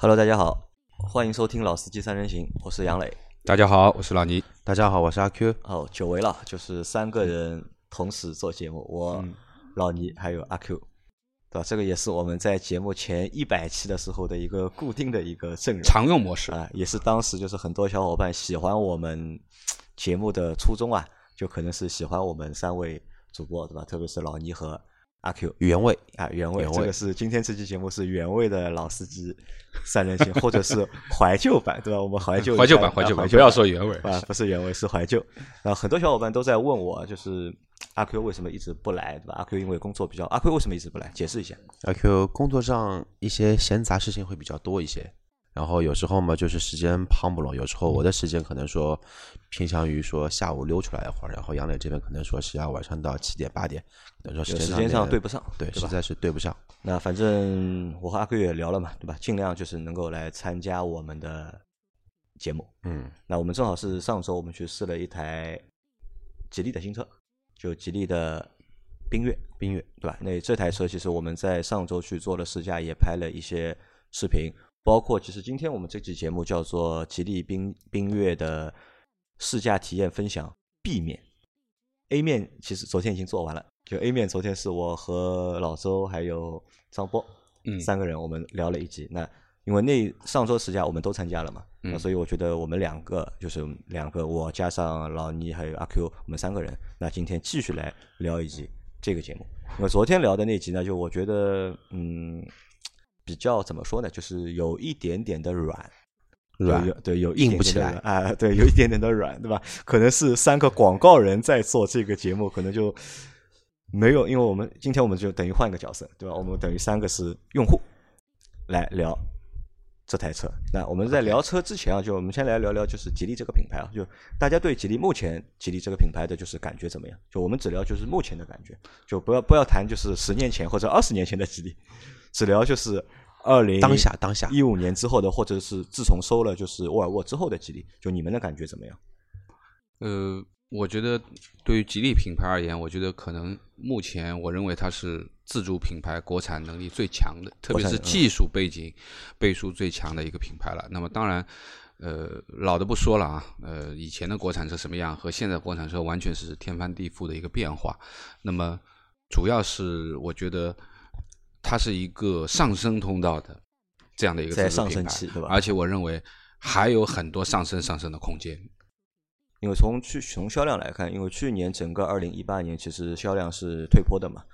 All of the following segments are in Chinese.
Hello，大家好，欢迎收听老司机三人行，我是杨磊。大家好，我是老倪。大家好，我是阿 Q。哦，久违了，就是三个人同时做节目，我、老倪还有阿 Q，对吧？这个也是我们在节目前一百期的时候的一个固定的一个阵容常用模式，啊，也是当时就是很多小伙伴喜欢我们节目的初衷啊，就可能是喜欢我们三位主播，对吧？特别是老倪和阿 Q 原味啊，原味，这个是今天这期节目是原味的老司机三人行，或者是怀旧版，对吧？我们怀旧怀旧版，啊怀旧版，版，不要说原味。啊，不是原味，是怀旧。啊，很多小伙伴都在问我，就是阿 Q 为什么一直不来，对吧？阿 Q 因为工作比较，阿 Q 为什么一直不来？解释一下。阿 Q 工作上一些闲杂事情会比较多一些，然后有时候嘛就是时间胖不拢，有时候我的时间可能说偏向于说下午溜出来一会儿，然后杨磊这边可能说是要晚上到七点八点，可能说时间时间上对不上，对，对？实在是对不上。那反正我和阿贵也聊了嘛，对吧？尽量就是能够来参加我们的节目。嗯，那我们正好是上周我们去试了一台吉利的新车，就吉利的缤越，冰月对吧？那这台车其实我们在上周去做了试驾，也拍了一些视频，包括其实今天我们这期节目叫做吉利缤缤越的试驾体验分享 B 面，A 面其实昨天已经做完了，就 A 面昨天是我和老周还有张波，嗯三个人我们聊了一集。那因为那上周试驾我们都参加了嘛，那嗯所以我觉得我们两个就是两个我加上老倪还有阿 Q，我们三个人，那今天继续来聊一集这个节目。因为昨天聊的那集呢，就我觉得嗯比较怎么说呢，就是有一点点的软。软对有硬不起来软啊，对，有一点点的软，对吧？可能是三个广告人在做这个节目，可能就没有，因为我们今天我们就等于换一个角色，对吧？我们等于三个是用户来聊这台车。那我们在聊车之前啊，就我们先来聊聊就是吉利这个品牌啊，就大家对吉利目前吉利这个品牌的就是感觉怎么样？就我们只聊就是目前的感觉，就不要不要谈就是十年前或者二十年前的吉利，只聊就是二零当下当下一五年之后的，或者是自从收了就是沃尔沃之后的吉利，就你们的感觉怎么样？呃，我觉得对于吉利品牌而言，我觉得可能目前我认为它是自主品牌国产能力最强的，特别是技术背景背书最强的一个品牌了。那么当然，呃，老的不说了啊，呃，以前的国产车什么样和现在国产车完全是天翻地覆的一个变化。那么主要是我觉得它是一个上升通道的这样的一个在上自主品牌升期对吧而且我认为还有很多上升上升的空间。因为从去从销量来看，因为去年整个二零一八年其实销量是退坡的嘛，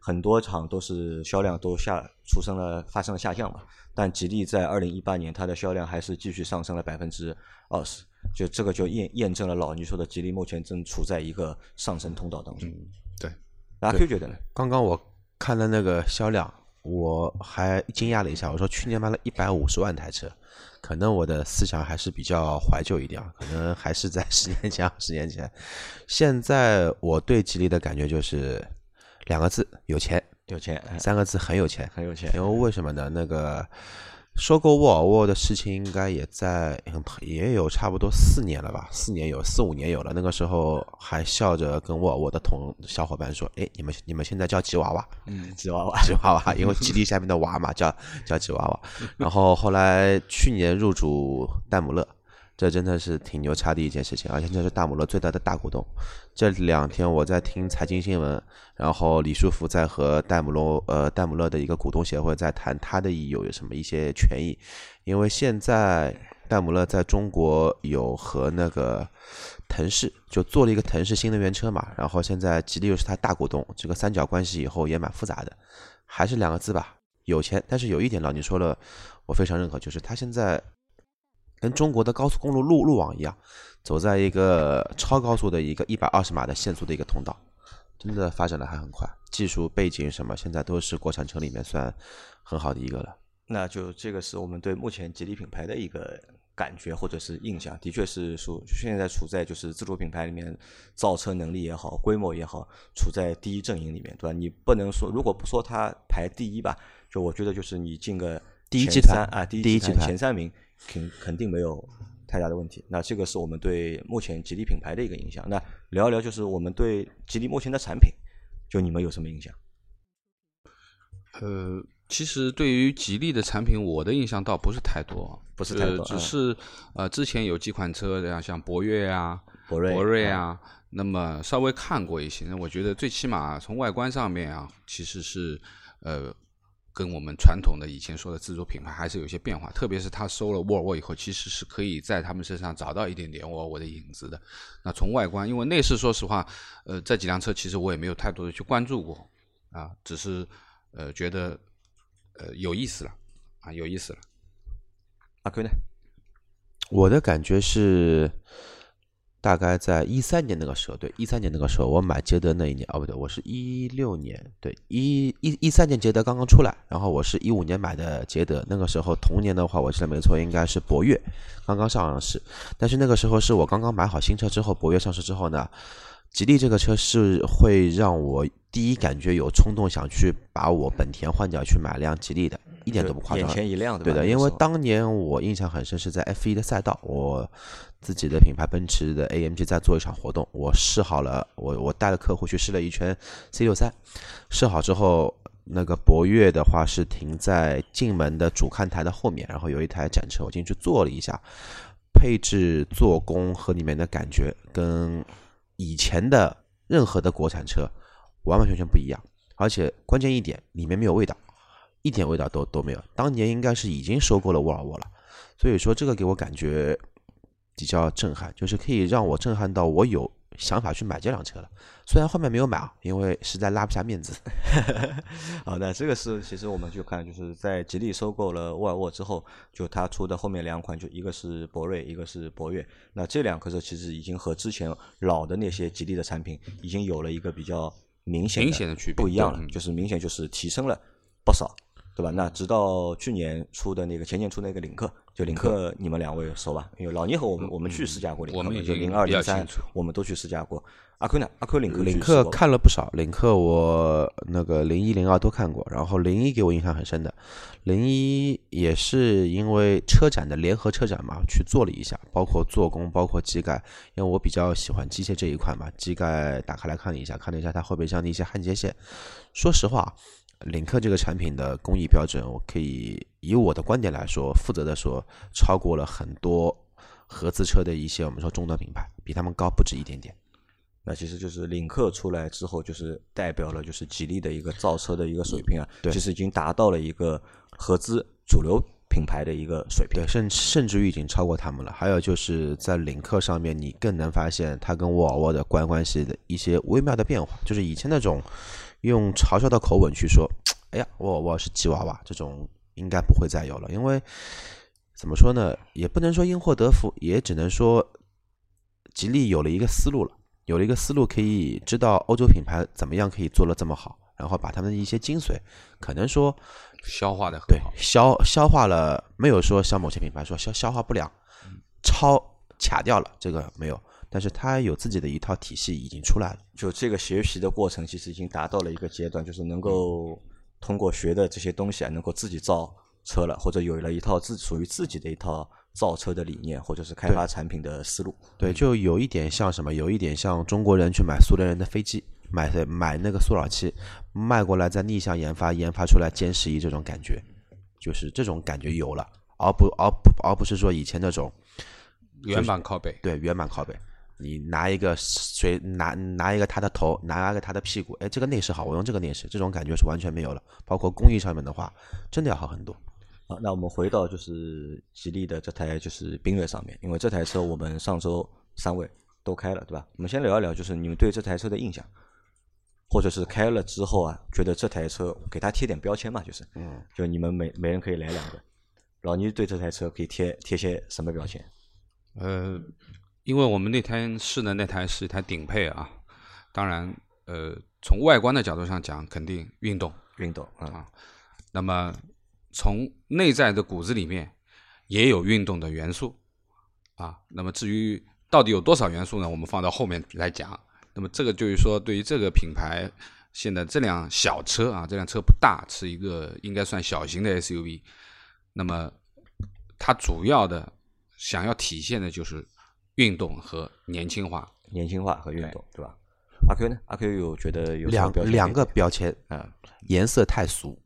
很多厂都是销量都下出生了发生了下降嘛。但吉利在二零一八年它的销量还是继续上升了百分之二十，就这个就验验证了老倪说的，吉利目前正处在一个上升通道当中。嗯，对。那阿 Q 觉得呢？刚刚我看了那个销量，我还惊讶了一下，我说去年卖了一百五十万台车，可能我的思想还是比较怀旧一点啊，可能还是在十年前、二十年前。现在我对吉利的感觉就是两个字：有钱。有钱，哎三个字很有钱，很有钱因为为什么呢？那个收购沃尔沃的事情应该也在嗯也有差不多四年了吧，四年有四五年有了。那个时候还笑着跟沃尔沃的同小伙伴说：“哎，你们你们现在叫吉娃娃，嗯，吉娃娃，吉娃娃，因为基地下面的娃嘛，叫叫吉娃娃。然后后来去年入主戴姆勒，这真的是挺牛叉的一件事情，而且这是戴姆勒最大的大股东。这两天我在听财经新闻，然后李书福在和戴姆勒呃戴姆勒的一个股东协会在谈他的有有什么一些权益，因为现在戴姆勒在中国有和那个腾势就做了一个腾势新能源车嘛，然后现在吉利又是他大股东，这个三角关系以后也蛮复杂的，还是两个字吧，有钱。但是有一点老你说了，我非常认可，就是他现在跟中国的高速公路路路网一样，走在一个超高速的一个一百二十码的限速的一个通道，真的发展的还很快，技术背景什么现在都是国产车里面算很好的一个了。那就这个是我们对目前吉利品牌的一个感觉或者是印象，的确是说现在处在就是自主品牌里面造车能力也好，规模也好，处在第一阵营里面，对吧？你不能说如果不说它排第一吧，就我觉得就是你进个前第一集团三啊，第一集团前三名肯肯定没有太大的问题。那这个是我们对目前吉利品牌的一个影响。那聊一聊就是我们对吉利目前的产品，就你们有什么影响？呃，其实对于吉利的产品，我的印象倒不是太多，不是太多呃只嗯是呃之前有几款车，像像博越啊、博瑞博瑞啊啊，那么稍微看过一些，那我觉得最起码从外观上面啊，其实是呃跟我们传统的以前说的自主品牌还是有些变化，特别是他收了沃尔沃以后，其实是可以在他们身上找到一点点沃尔沃的影子的。那从外观，因为内饰说实话，呃这几辆车其实我也没有太多的去关注过啊，只是呃觉得呃有意思了啊，有意思了。阿 Q 呢？我的感觉是，大概在一三年那个时候，对，一三年那个时候，我买捷德那一年，哦不对，我是一六年，对，一一一三年捷德刚刚出来，然后我是一五年买的捷德，那个时候同年的话，我记得没错，应该是博越刚刚上市，但是那个时候是我刚刚买好新车之后，博越上市之后呢，吉利这个车是会让我第一感觉有冲动想去把我本田换掉去买辆吉利的，一点都不夸张。眼。前一亮，对的，因为当年我印象很深，是在 F 一的赛道，我自己的品牌奔驰的 AMG 在做一场活动，我试好了，我我带了客户去试了一圈 C 六三，试好之后，那个博越的话是停在进门的主看台的后面，然后有一台展车，我进去坐了一下，配置、做工和里面的感觉跟以前的任何的国产车完完全全不一样，而且关键一点，里面没有味道。一点味道都都没有。当年应该是已经收购了沃尔沃了，所以说这个给我感觉比较震撼，就是可以让我震撼到我有想法去买这辆车了。虽然后面没有买啊，因为实在拉不下面子。好，那这个是其实我们就看，就是在吉利收购了沃尔沃之后，就它出的后面两款，就一个是博瑞，一个是博越。那这两个车其实已经和之前老的那些吉利的产品已经有了一个比较明显明显的区别不一样了就是明显就是提升了不少，对吧？那直到去年出的那个前年出那个领克，就领克你们两位熟吧？因为老倪和我们我们去试驾过领克嘛，就零二零三我们都去试驾过。阿坤呢？阿坤领克领克看了不少，领克我那个零一零二都看过，然后零一给我印象很深的，零一也是因为车展的联合车展嘛，去做了一下，包括做工，包括机盖，因为我比较喜欢机械这一块嘛，机盖打开来看了一下，看了一下它后备箱的一些焊接线，说实话。领克这个产品的工艺标准，我可以以我的观点来说，负责的说，超过了很多合资车的一些我们说中端品牌，比他们高不止一点点。那其实就是领克出来之后，就是代表了就是吉利的一个造车的一个水平啊，对其实已经达到了一个合资主流品牌的一个水平对，。甚甚至于已经超过他们了。还有就是在领克上面，你更能发现它跟沃尔沃的关关系的一些微妙的变化。就是以前那种用嘲笑的口吻去说“哎呀，沃尔沃是吉娃娃”这种，应该不会再有了。因为怎么说呢，也不能说因祸得福，也只能说吉利有了一个思路了，有了一个思路，可以知道欧洲品牌怎么样可以做得这么好，然后把他们的一些精髓，可能说消化的很对好，消消化了，没有说像某些品牌说消消化不良，超卡掉了，这个没有，但是它有自己的一套体系已经出来了。就这个学习的过程，其实已经达到了一个阶段，就是能够通过学的这些东西啊，能够自己造车了，或者有了一套自属于自己的一套造车的理念，或者是开发产品的思路。对，就有一点像什么，有一点像中国人去买苏联人的飞机，买买那个苏老七，卖过来再逆向研发，研发出来歼十一这种感觉，就是这种感觉有了，而不而不而不是说以前那种原版靠背。对原版拷贝。你拿一个谁拿拿一个他的头，拿一个他的屁股，哎，这个内饰好，我用这个内饰，这种感觉是完全没有了。包括工艺上面的话，真的要好很多。好，那我们回到就是吉利的这台就是缤越上面，因为这台车我们上周三位都开了，对吧？我们先聊一聊，就是你们对这台车的印象，或者是开了之后啊，觉得这台车给它贴点标签嘛，就是，嗯，就你们每每人可以来两个。老倪对这台车可以贴贴些什么标签？呃，因为我们那天试的那台是一台顶配啊，当然，呃，从外观的角度上讲，肯定运动运动啊，啊。那么从内在的骨子里面也有运动的元素啊。那么至于到底有多少元素呢？我们放到后面来讲。那么这个就是说，对于这个品牌，现在这辆小车啊，这辆车不大，是一个应该算小型的 SUV。那么它主要的想要体现的就是运动和年轻化。年轻化和运动，对吧？阿 Q 呢？阿 Q 有觉得有两标签两个标签，啊，颜色太俗，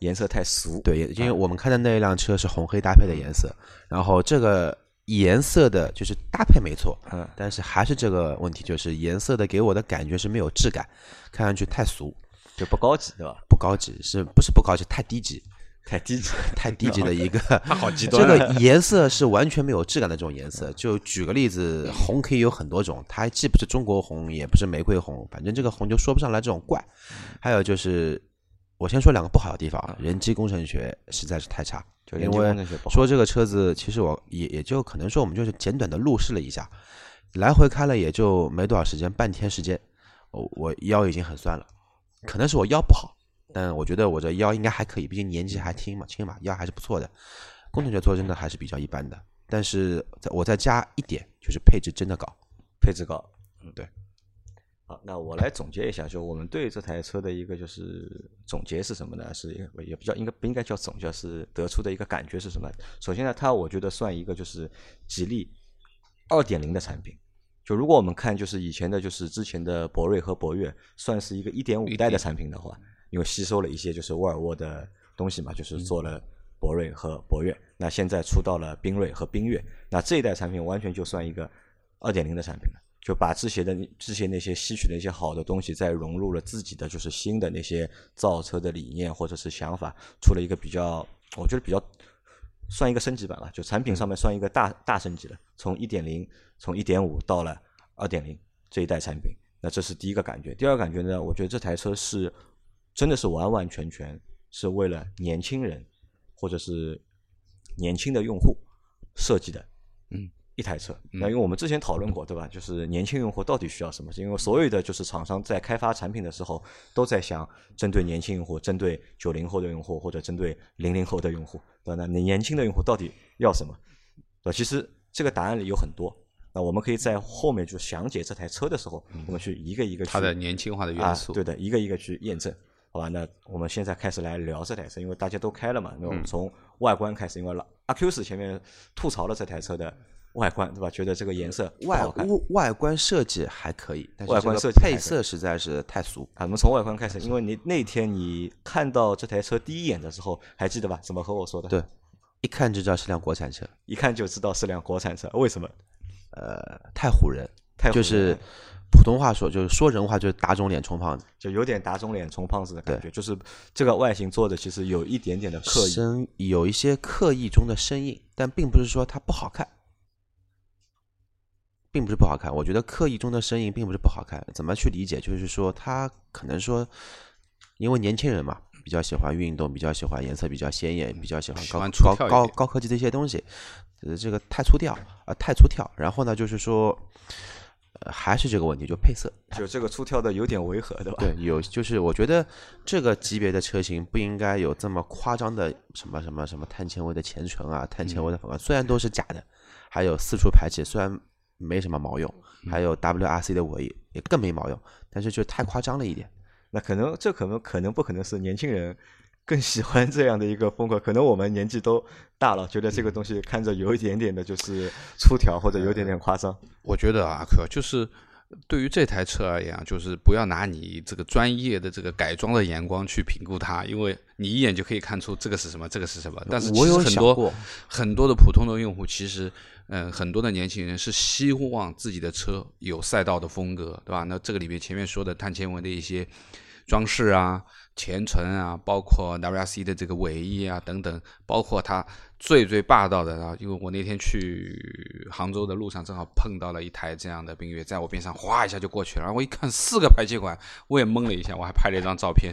颜色太俗。对，因为我们看的那一辆车是红黑搭配的颜色，然后这个颜色的就是搭配没错，嗯，但是还是这个问题，就是颜色的给我的感觉是没有质感，看上去太俗，就不高级，对吧？不高级，是不是不高级？太低级，太低级，太低级的一个。它好极这端这。个颜色是完全没有质感的这种颜色。就举个例子，红可以有很多种，它既不是中国红，也不是玫瑰红，反正这个红就说不上来这种怪。还有就是，我先说两个不好的地方，人机工程学实在是太差。就因为说这个车子，其实我也也就可能说我们就是简短的路试了一下，来回开了也就没多少时间，半天时间，我我腰已经很酸了，可能是我腰不好，但我觉得我这腰应该还可以，毕竟年纪还轻嘛，轻嘛，腰还是不错的。工程学做真的还是比较一般的，但是在我再加一点，就是配置真的高。配置高。嗯，对。好，那我来总结一下，就我们对这台车的一个就是总结是什么呢？是也也比较应该不应该叫总结，是得出的一个感觉是什么？首先呢，它我觉得算一个就是吉利二点零的产品。就如果我们看就是以前的就是之前的博瑞和博越，算是一个一点五代的产品的话，因为吸收了一些就是沃尔沃的东西嘛，就是做了博瑞和博越。那现在出到了缤瑞和缤越，那这一代产品完全就算一个二点零的产品了。就把之前的之前那些吸取的一些好的东西，再融入了自己的就是新的那些造车的理念或者是想法，出了一个比较，我觉得比较算一个升级版吧，就产品上面算一个大大升级了，从一点零从一点五到了二点零这一代产品，那这是第一个感觉。第二个感觉呢，我觉得这台车是真的是完完全全是为了年轻人或者是年轻的用户设计的，嗯。一台车，那因为我们之前讨论过，对吧？就是年轻用户到底需要什么？因为所有的就是厂商在开发产品的时候，都在想针对年轻用户，针对九零后的用户，或者针对零零后的用户，对吧？那你年轻的用户到底要什么？对吧？其实这个答案里有很多。那我们可以在后面就详解这台车的时候，我们去一个一个去它的年轻化的元啊素，，对的，一个一个去验证，好吧？那我们现在开始来聊这台车，因为大家都开了嘛，那我们从外观开始，因为老阿 Q 是前面吐槽了这台车的外观，对吧？觉得这个颜色外。外外观设计还可以，但是外观设计配色实在是太俗。啊，我们从外观开始，因为你那天你看到这台车第一眼的时候，还记得吧？怎么和我说的？对，一看就知道是辆国产车，一看就知道是辆国产车。为什么？呃，太唬人，太就是普通话说，就是说人话，就是打肿脸充胖子，就有点打肿脸充胖子的感觉，就是这个外形做的其实有一点点的刻意。生有一些刻意中的生硬，但并不是说它不好看，并不是不好看。我觉得刻意中的生硬并不是不好看，怎么去理解？就是说他可能说，因为年轻人嘛，比较喜欢运动，比较喜欢颜色比较鲜艳，比较喜欢高喜欢高高科技的一些东西，呃，这个太粗调啊、太粗跳。然后呢，就是说，呃，还是这个问题，就配色。就这个粗跳的有点违和，对吧？对，有就是我觉得这个级别的车型不应该有这么夸张的什么什么什么碳纤维的前唇啊，碳纤维的反光，虽然都是假的，还有四处排气，虽然没什么毛用，还有 WRC 的尾翼也更没毛用，但是就太夸张了一点。那可能这可能可能不可能是年轻人更喜欢这样的一个风格，可能我们年纪都大了，觉得这个东西看着有一点点的就是粗条或者有点点夸张。我觉得啊，可就是对于这台车而言啊，就是不要拿你这个专业的这个改装的眼光去评估它，因为你一眼就可以看出这个是什么，这个是什么。但是其我有实很多很多的普通的用户，其实嗯，很多的年轻人是希望自己的车有赛道的风格，对吧？那这个里面前面说的碳纤维的一些装饰啊、前唇啊，包括 WRC 的这个尾翼啊等等，包括它最最霸道的啊，因为我那天去杭州的路上正好碰到了一台这样的缤越，在我边上哗一下就过去了，然后我一看四个排气管，我也懵了一下，我还拍了一张照片。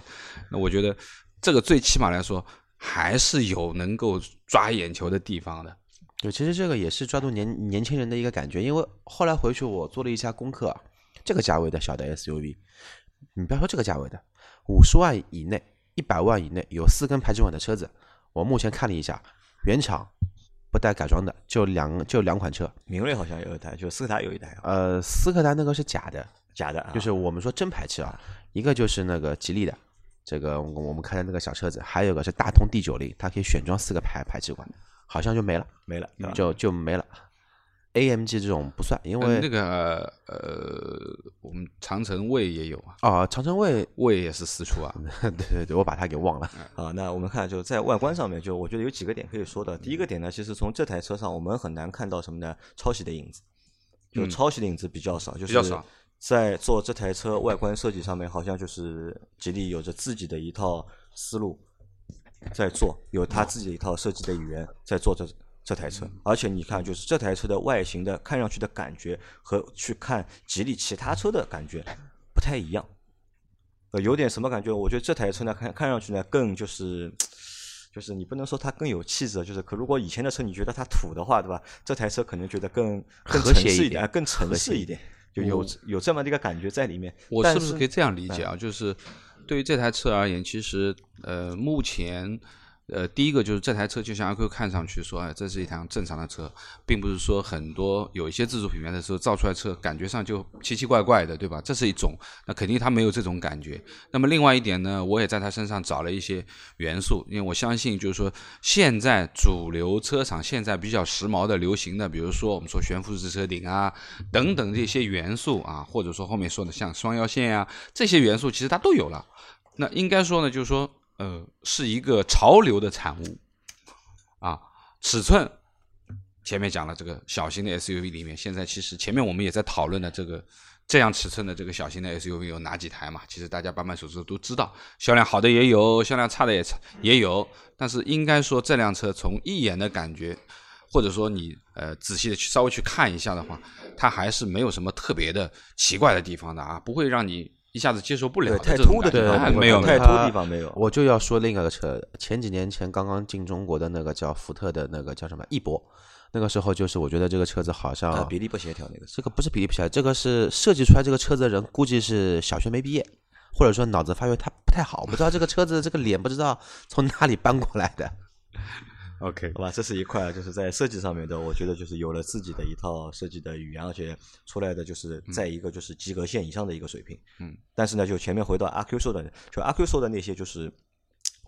那我觉得这个最起码来说还是有能够抓眼球的地方的。对，其实这个也是抓住年年轻人的一个感觉，因为后来回去我做了一下功课，这个价位的小的 SUV，你不要说这个价位的，五十万以内、一百万以内有四根排气管的车子，我目前看了一下，原厂不带改装的就两就两款车，明锐好像有一台，就斯柯达有一台啊，呃，斯柯达那个是假的，假的啊，就是我们说真排气啊，一个就是那个吉利的，这个我我们开的那个小车子，还有个是大通 D 九零，它可以选装四个排排气管，好像就没了，没了，就就没了。AMG 这种不算，因嗯为那个呃，我们长城卫也有啊，啊，长城卫，卫也是四出啊，对对对，我把它给忘了。啊，那我们看就在外观上面，就我觉得有几个点可以说的。第一个点呢，其实从这台车上我们很难看到什么呢？抄袭的影子，就嗯抄袭的影子比较少，就是比较少在做这台车外观设计上面，好像就是吉利有着自己的一套思路在做，有他自己的一套设计的语言在做这这台车。而且你看，就是这台车的外形的看上去的感觉和去看吉利其他车的感觉不太一样。呃，有点什么感觉？我觉得这台车呢，看看上去呢，更就是，就是你不能说它更有气质，就是可如果以前的车你觉得它土的话，对吧？这台车可能觉得更更和谐一点更城市一点，就有有这么的一个感觉在里面。我是不是可以这样理解啊？就是对于这台车而言，其实呃，目前呃，第一个就是这台车就像阿 Q 看上去说，哎，这是一辆正常的车，并不是说很多有一些自主品牌的时候造出来车感觉上就奇奇怪怪的，对吧？这是一种，那肯定它没有这种感觉。那么另外一点呢，我也在它身上找了一些元素，因为我相信就是说现在主流车厂现在比较时髦的、流行的，比如说我们说悬浮式车顶啊等等这些元素啊，或者说后面说的像双腰线啊这些元素，其实它都有了。那应该说呢，就是说，呃，是一个潮流的产物啊。尺寸前面讲了，这个小型的 SUV 里面，现在其实前面我们也在讨论的这个这样尺寸的这个小型的 SUV 有哪几台嘛？其实大家板板手指都知道，销量好的也有，销量差的也也有。但是应该说，这辆车从一眼的感觉，或者说你呃仔细的去稍微去看一下的话，它还是没有什么特别的奇怪的地方的啊，不会让你一下子接受不了对太突的地方没有太突的地方没有。我就要说另一个车，前几年前刚刚进中国的那个叫福特的那个叫什么翼博，那个时候就是我觉得这个车子好像、呃，比例不协调那个。这个不是比例不协调，这个是设计出来这个车子的人估计是小学没毕业，或者说脑子发育他不太好，不知道这个车子这个脸不知道从哪里搬过来的。OK，好吧，这是一块，就是在设计上面的，我觉得就是有了自己的一套设计的语言，而且出来的就是在一个就是及格线以上的一个水平。嗯，但是呢，就前面回到阿 Q 说的，就阿 Q 说的那些就是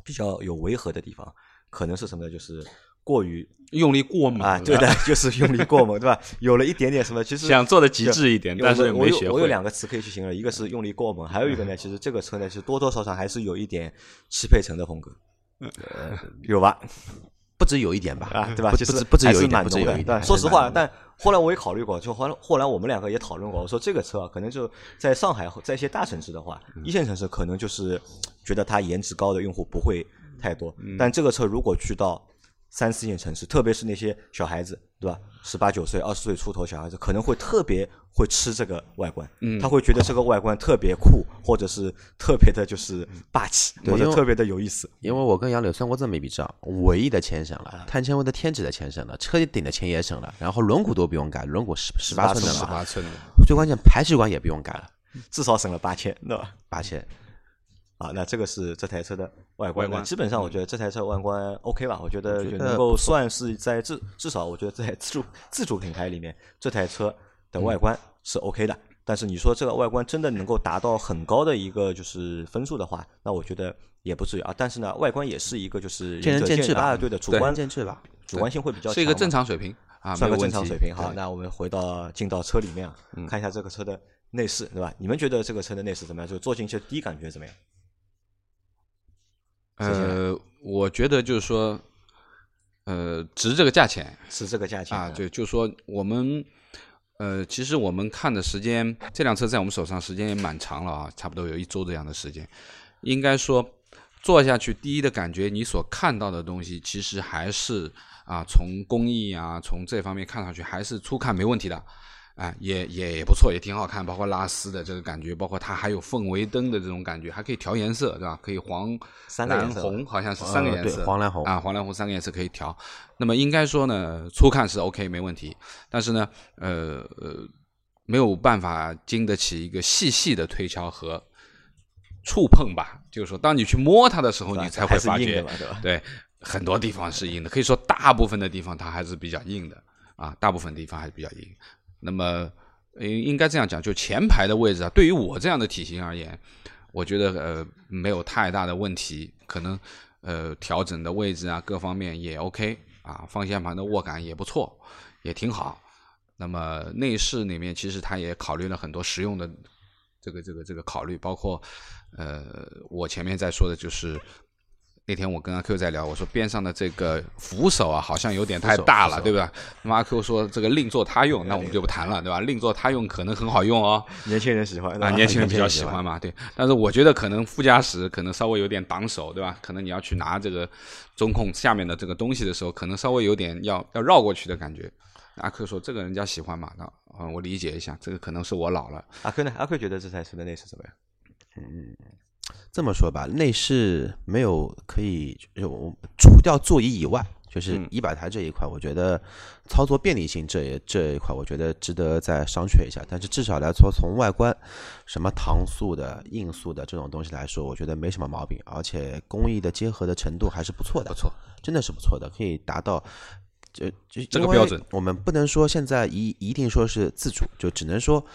比较有违和的地方，可能是什么呢？就是过于用力过猛啊，对的，就是用力过猛，对吧？有了一点点什么，其实想做的极致一点，但是我有我有。两个词可以去形容，一个是用力过猛，还有一个呢，其实这个车呢，其实多多少少还是有一点汽配城的风格，呃，有吧？不止有一点吧，啊，对吧？不止不止有一点。不止有一点。说实话，但后来我也考虑过，就后来后来我们两个也讨论过，我说这个车啊，可能就在上海，在一些大城市的话，嗯一线城市可能就是觉得它颜值高的用户不会太多，嗯但这个车如果去到三四线城市，特别是那些小孩子，对吧？十八九岁、二十岁出头小孩子，可能会特别会吃这个外观，嗯他会觉得这个外观特别酷，或者是特别的就是霸气，对因为或者特别的有意思。因为我跟杨柳算过这么一笔账，尾翼的钱省啊了，碳纤维的天纸的钱省了，车顶的钱也省了，然后轮毂都不用改，轮毂十十八寸的十嘛，八寸的，最关键排气管也不用改了，至少省了八千，对吧？八千。啊，那这个是这台车的外观。外观那基本上我觉得这台车外观 OK 吧，我觉得就能够算是在至至少我觉得在自主自主品牌里面，这台车的外观是 OK 的。但是你说这个外观真的能够达到很高的一个就是分数的话，那我觉得也不至于啊。但是呢，外观也是一个就是见仁见智吧啊，对的，主观见智吧，主观性会比较，是一个正常水平啊，算个正常水平。好，那我们回到进到车里面啊，看一下这个车的内饰，对吧？你们觉得这个车的内饰怎么样？就坐进去第一感觉怎么样？呃，我觉得就是说，呃，值这个价钱值这个价钱啊，对，就是说我们。呃，其实我们看的时间，这辆车在我们手上时间也蛮长了啊，差不多有一周这样的时间。应该说，坐下去第一的感觉，你所看到的东西，其实还是啊，从工艺啊，从这方面看上去还是初看没问题的。啊，也也也不错，也挺好看，包括拉丝的这个感觉，包括它还有氛围灯的这种感觉，还可以调颜色，对吧？可以黄、蓝、红，好像是三个颜色，黄蓝红啊，黄蓝红三个颜色可以调。那么应该说呢，初看是 OK 没问题，但是呢，呃呃，没有办法经得起一个细细的推敲和触碰吧。就是说，当你去摸它的时候，你才会发觉？对，很多地方是硬的，可以说大部分的地方它还是比较硬的啊，大部分地方还是比较硬。那么，应应该这样讲，就前排的位置啊，对于我这样的体型而言，我觉得呃没有太大的问题，可能呃调整的位置啊各方面也 OK 啊，方向盘的握感也不错，也挺好。那么内饰里面其实它也考虑了很多实用的这个这个这个考虑，包括呃我前面在说的就是。那天我跟阿 Q 在聊，我说边上的这个扶手啊，好像有点太大了，对吧？那么阿 Q 说这个另作他用，那我们就不谈了，对吧？另作他用可能很好用哦，年轻人喜欢啊，年轻人比较喜欢嘛，对。但是我觉得可能副驾驶可能稍微有点挡手，对吧？可能你要去拿这个中控下面的这个东西的时候，可能稍微有点要要绕过去的感觉。阿 Q 说这个人家喜欢嘛，那嗯，我理解一下，这个可能是我老了。阿 Q 呢？阿 Q 觉得这台车的内饰怎么样？嗯，这么说吧，内饰没有可以就除掉座椅以外，就是仪表台这一块，我觉得操作便利性这一这一块，我觉得值得再商榷一下。但是至少来说，从外观，什么搪塑的、硬塑的这种东西来说，我觉得没什么毛病，而且工艺的结合的程度还是不错的，不错，真的是不错的，可以达到。就就这个标准，我们不能说现在一一定说是自主，就只能说，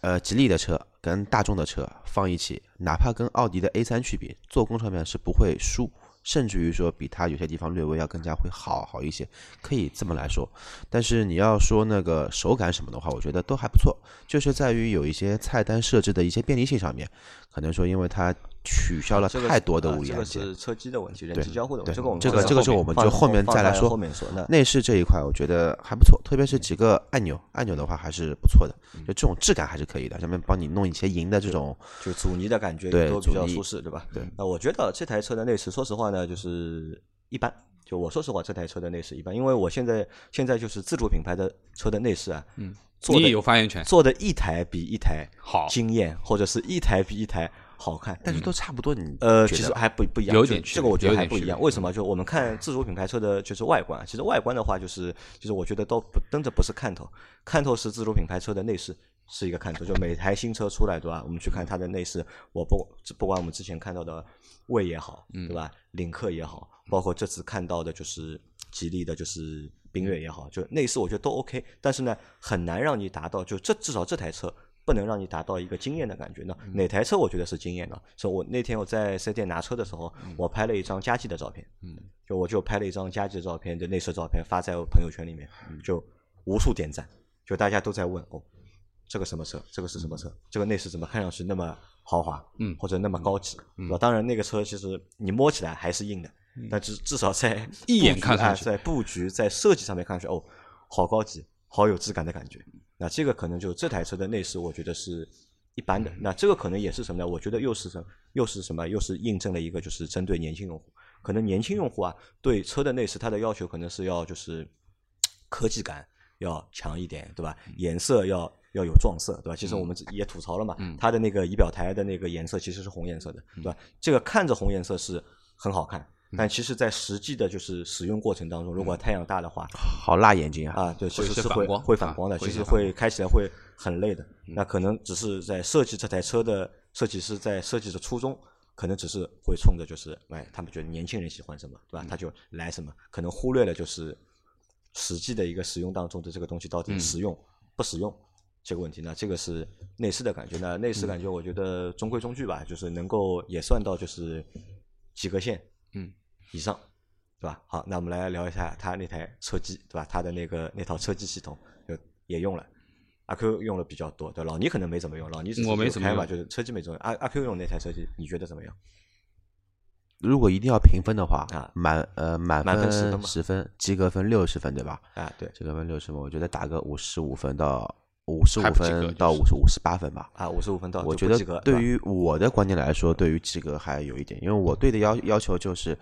呃，吉利的车跟大众的车放一起，哪怕跟奥迪的 A 三去比，做工上面是不会输，甚至于说比它有些地方略微要更加会好好一些，可以这么来说。但是你要说那个手感什么的话，我觉得都还不错，就是在于有一些菜单设置的一些便利性上面，可能说因为它。取消了太多的物件，这个是车机的问题，人机交互的问题。这个我们这个这个是我们就后面再来说。后面说内饰这一块，我觉得还不错，特别是几个按钮，按钮的话还是不错的，就这种质感还是可以的。上面帮你弄一些银的这种，就阻尼的感觉都比较舒适，对吧？对。那我觉得这台车的内饰，说实话呢，就是一般。就我说实话，这台车的内饰一般，因为我现在现在就是自主品牌的车的内饰啊，嗯，你也有发言权，做的一台比一台好，惊艳，或者是一台比一台。好看，但是都差不多。你呃，其实还不不一样，有点这个我觉得还不一样。为什么？就我们看自主品牌车的就是外观，其实外观的话，就是就是我觉得都不真的不是看头，看头是自主品牌车的内饰是一个看头。就每台新车出来，对吧？我们去看它的内饰，我不不管我们之前看到的魏也好，对吧？领克也好，包括这次看到的就是吉利的，就是缤越也好，就内饰我觉得都 OK。但是呢，很难让你达到，就这至少这台车。不能让你达到一个惊艳的感觉呢？哪台车我觉得是惊艳的？是我那天我在四 S 店拿车的时候，我拍了一张佳绩的照片，嗯，就我就拍了一张佳绩的照片，就内饰照片发在我朋友圈里面，就无数点赞，就大家都在问哦，这个什么车？这个是什么车？这个内饰怎么看上去那么豪华？嗯，或者那么高级？嗯，当然那个车其实你摸起来还是硬的，但至至少在一眼看上去，在布局在设计上面看上去哦，好高级，好有质感的感觉。那这个可能就这台车的内饰，我觉得是一般的。那这个可能也是什么呢？我觉得又是什又是什么？又是印证了一个，就是针对年轻用户。可能年轻用户啊，对车的内饰，它的要求可能是要就是科技感要强一点，对吧？颜色要要有撞色，对吧？其实我们也吐槽了嘛，它的那个仪表台的那个颜色其实是红颜色的，对吧？这个看着红颜色是很好看。但其实，在实际的，就是使用过程当中，如果太阳大的话，好辣眼睛啊！啊，对，其实是会会反光的，其实会开起来会很累的。那可能只是在设计这台车的设计师在设计的初衷，可能只是会冲着就是，哎，他们觉得年轻人喜欢什么，对吧？他就来什么，可能忽略了就是实际的一个使用当中的这个东西到底实用不实用这个问题。那这个是内饰的感觉，那内饰感觉我觉得中规中矩吧，就是能够也算到就是及格线。嗯，以上，对吧？好，那我们来聊一下他那台车机，对吧？他的那个那套车机系统就也用了，阿 Q 用了比较多，对老倪可能没怎么用，老倪我没怎么用嘛，就是车机没怎么用。阿阿 Q 用那台车机，你觉得怎么样？如果一定要评分的话啊，满呃满分十分，十分，及格分六十分，对吧？啊，对，及格分六十分，我觉得打个五十五分到五十五分到五十五十八分吧。啊，五十五分到我觉得对于我的观点来说，对于及格还有一点，因为我对的要要求就是。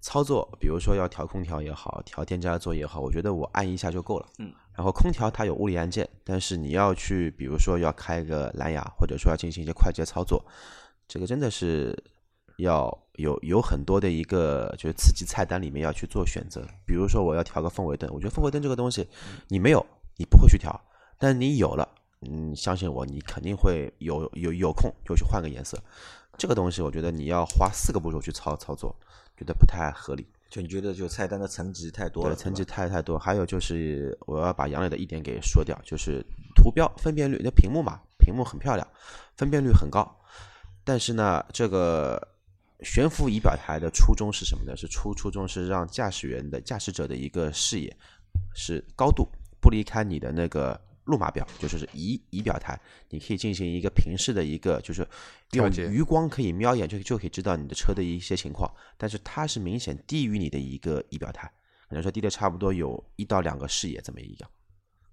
操作，比如说要调空调也好，调电加座也好，我觉得我按一下就够了。嗯。然后空调它有物理按键，但是你要去，比如说要开个蓝牙，或者说要进行一些快捷操作，这个真的是要有有很多的一个就是刺激菜单里面要去做选择。比如说我要调个氛围灯，我觉得氛围灯这个东西你没有，你不会去调，但你有了，嗯，相信我，你肯定会有有有空就去换个颜色。这个东西我觉得你要花四个步骤去操操作。觉得不太合理，就你觉得就菜单的层级太多了，层级太太多。还有就是我要把杨磊的一点给说掉，就是图标分辨率，那屏幕嘛，屏幕很漂亮，分辨率很高。但是呢，这个悬浮仪表台的初衷是什么呢？是初初衷是让驾驶员的驾驶者的一个视野是高度不离开你的那个路码表，就是仪仪表台，你可以进行一个平视的一个，就是用余光可以瞄一眼就就可以知道你的车的一些情况，但是它是明显低于你的一个仪表台，可能说低的差不多有一到两个视野这么一样，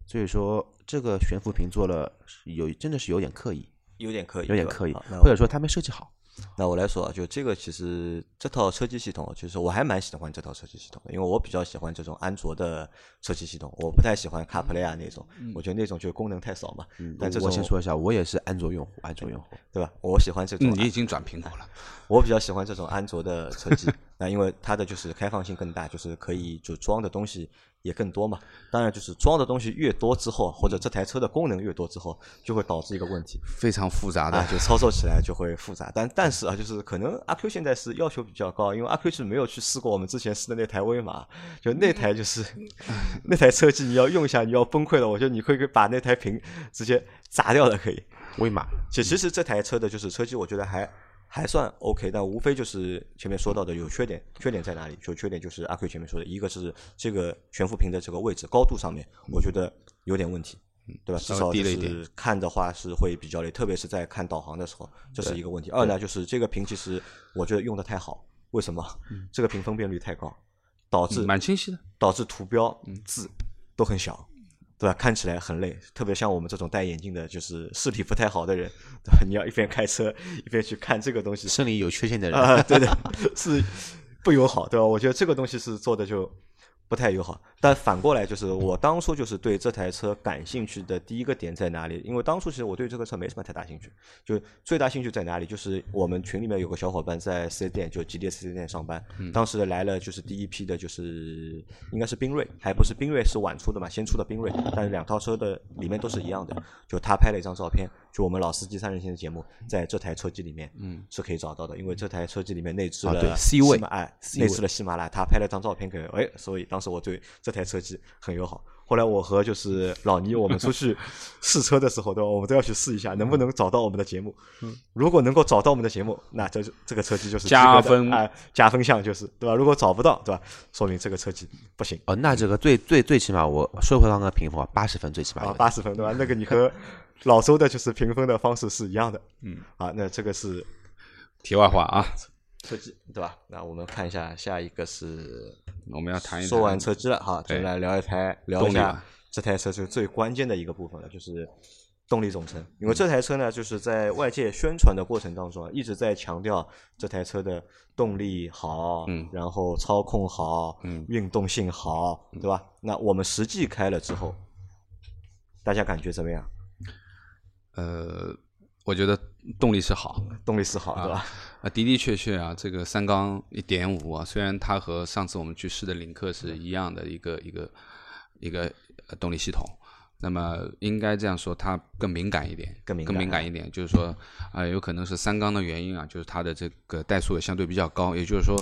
所以说这个悬浮屏做了有真的是有点刻意，有点刻意，有点刻意或者说他没设计好。那我来说啊，就这个其实这套车机系统，其实我还蛮喜欢这套车机系统的，因为我比较喜欢这种安卓的车机系统，我不太喜欢 CarPlay 啊那种，我觉得那种就功能太少嘛。但这种我先说一下，我也是安卓用户，安卓用户。对吧？我喜欢这种嗯，你已经转苹果了，我比较喜欢这种安卓的车机，那因为它的就是开放性更大，就是可以就装的东西也更多嘛。当然，就是装的东西越多之后，或者这台车的功能越多之后，就会导致一个问题非常复杂的啊，就操作起来就会复杂。但但是啊，就是可能阿 Q 现在是要求比较高，因为阿 Q 是没有去试过我们之前试的那台威马，就那台就是 那台车机，你要用一下你要崩溃了，我觉得你可以把那台屏直接砸掉了，可以。威马其其实这台车的就是车机，我觉得还还算 OK，但无非就是前面说到的有缺点。缺点在哪里？就缺点就是阿 Q 前面说的，一个是这个悬浮屏的这个位置高度上面，我觉得有点问题，对吧？至少是看的话是会比较累，特别是在看导航的时候，这是一个问题。二呢，就是这个屏其实我觉得用的太好，为什么？这个屏分辨率太高，导致嗯蛮清晰的。导致图标字都很小，对吧？看起来很累，特别像我们这种戴眼镜的，就是视力不太好的人，对吧？你要一边开车一边去看这个东西，生理有缺陷的人，啊，对的，是不友好，对吧？我觉得这个东西是做的就不太友好。但反过来，就是我当初就是对这台车感兴趣的第一个点在哪里？因为当初其实我对这个车没什么太大兴趣，就最大兴趣在哪里？就是我们群里面有个小伙伴在四 S 店，就吉利四 S 店上班，当时来了就是第一批的，就是应该是缤瑞，还不是缤瑞是晚出的嘛，先出的缤瑞，但是两套车的里面都是一样的。就他拍了一张照片，就我们老司机三人行的节目，在这台车机里面，嗯，是可以找到的，因为这台车机里面内置了 C 位喜马哎，内置了喜马拉雅，他拍了张照片给我，哎，所以当时我对这台车机很友好。后来我和就是老倪，我们出去 试车的时候，对吧？我们都要去试一下，能不能找到我们的节目。如果能够找到我们的节目，那这这个车机就是加分啊，加分项就是对吧？如果找不到，对吧？说明这个车机不行哦，那这个最最最起码我说回刚刚评分啊，八十分最起码啊，八十分对吧？那个你和老周的就是评分的方式是一样的。嗯，啊，那这个是题外话啊，车机对吧？那我们看一下下一个是我们要谈一谈说完车机了哈，就对来聊一台聊一下这台车就最关键的一个部分了，就是动力总成。因为这台车呢，就是在外界宣传的过程当中啊，一直在强调这台车的动力好，嗯然后操控好，嗯运动性好，对吧？那我们实际开了之后，大家感觉怎么样？呃，我觉得动力是好，动力是好，对吧？啊，的的确确啊，这个三缸一点五啊，虽然它和上次我们去试的领克是一样的一个一个一个呃动力系统，那么应该这样说，它更敏感一点，更敏感更敏感一点，就是说啊、有可能是三缸的原因啊，就是它的这个怠速也相对比较高，也就是说，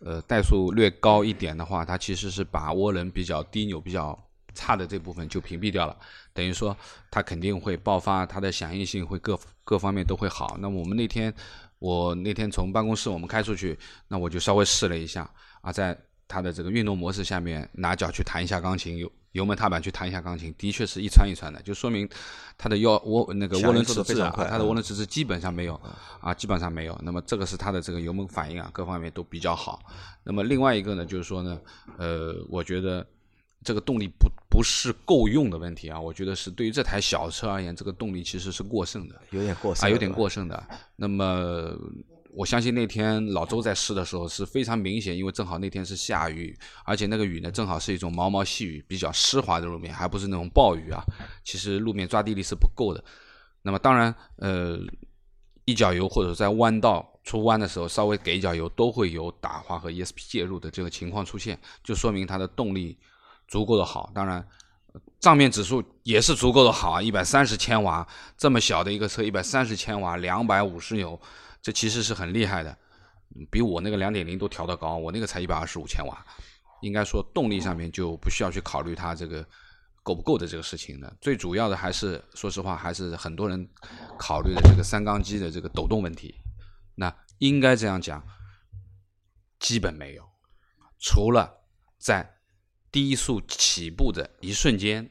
呃，怠速略高一点的话，它其实是把涡轮比较低扭比较差的这部分就屏蔽掉了，等于说它肯定会爆发，它的响应性会各各方面都会好。那么我们那天，我那天从办公室我们开出去，那我就稍微试了一下啊，在它的这个运动模式下面，拿脚去弹一下钢琴，油油门踏板去弹一下钢琴，的确是一窜一窜的，就说明它的腰涡那个涡轮迟滞啊，非常快嗯它的涡轮迟滞基本上没有啊，基本上没有。那么这个是它的这个油门反应啊，各方面都比较好。那么另外一个呢，就是说呢，呃，我觉得这个动力不不是够用的问题啊，我觉得是对于这台小车而言，这个动力其实是过剩的。有点过剩啊，有点过剩的。那么我相信那天老周在试的时候是非常明显，因为正好那天是下雨，而且那个雨呢正好是一种毛毛细雨，比较湿滑的路面，还不是那种暴雨啊。其实路面抓地力是不够的。那么当然，呃，一脚油或者在弯道出弯的时候稍微给一脚油，都会有打滑和 ESP 介入的这个情况出现，就说明它的动力足够的好。当然。账面指数也是足够的好啊，一百三十千瓦，这么小的一个车，一百三十千瓦，两百五十牛，这其实是很厉害的，比我那个两点零都调得高，我那个才一百二十五千瓦，应该说动力上面就不需要去考虑它这个够不够的这个事情的，最主要的还是说实话，还是很多人考虑的这个三缸机的这个抖动问题。那应该这样讲，基本没有，除了在低速起步的一瞬间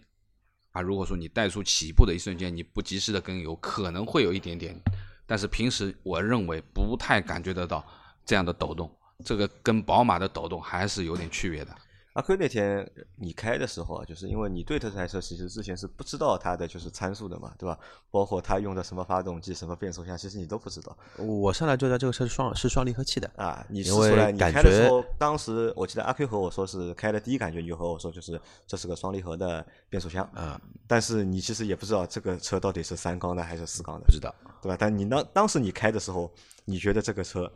啊，如果说你怠速起步的一瞬间你不及时的跟油，可能会有一点点，但是平时我认为不太感觉得到这样的抖动，这个跟宝马的抖动还是有点区别的。阿 Q 那天你开的时候啊，就是因为你对这台车其实之前是不知道它的就是参数的嘛，对吧？包括它用的什么发动机、什么变速箱，其实你都不知道我上来就知道这个车是双是双离合器的，啊。你试出来，你开的时候，当时我记得阿 Q 和我说是开的第一感觉，你就和我说就是这是个双离合的变速箱啊，但是你其实也不知道这个车到底是三缸的还是四缸的不，知道。对吧？但你当当时你开的时候，你觉得这个车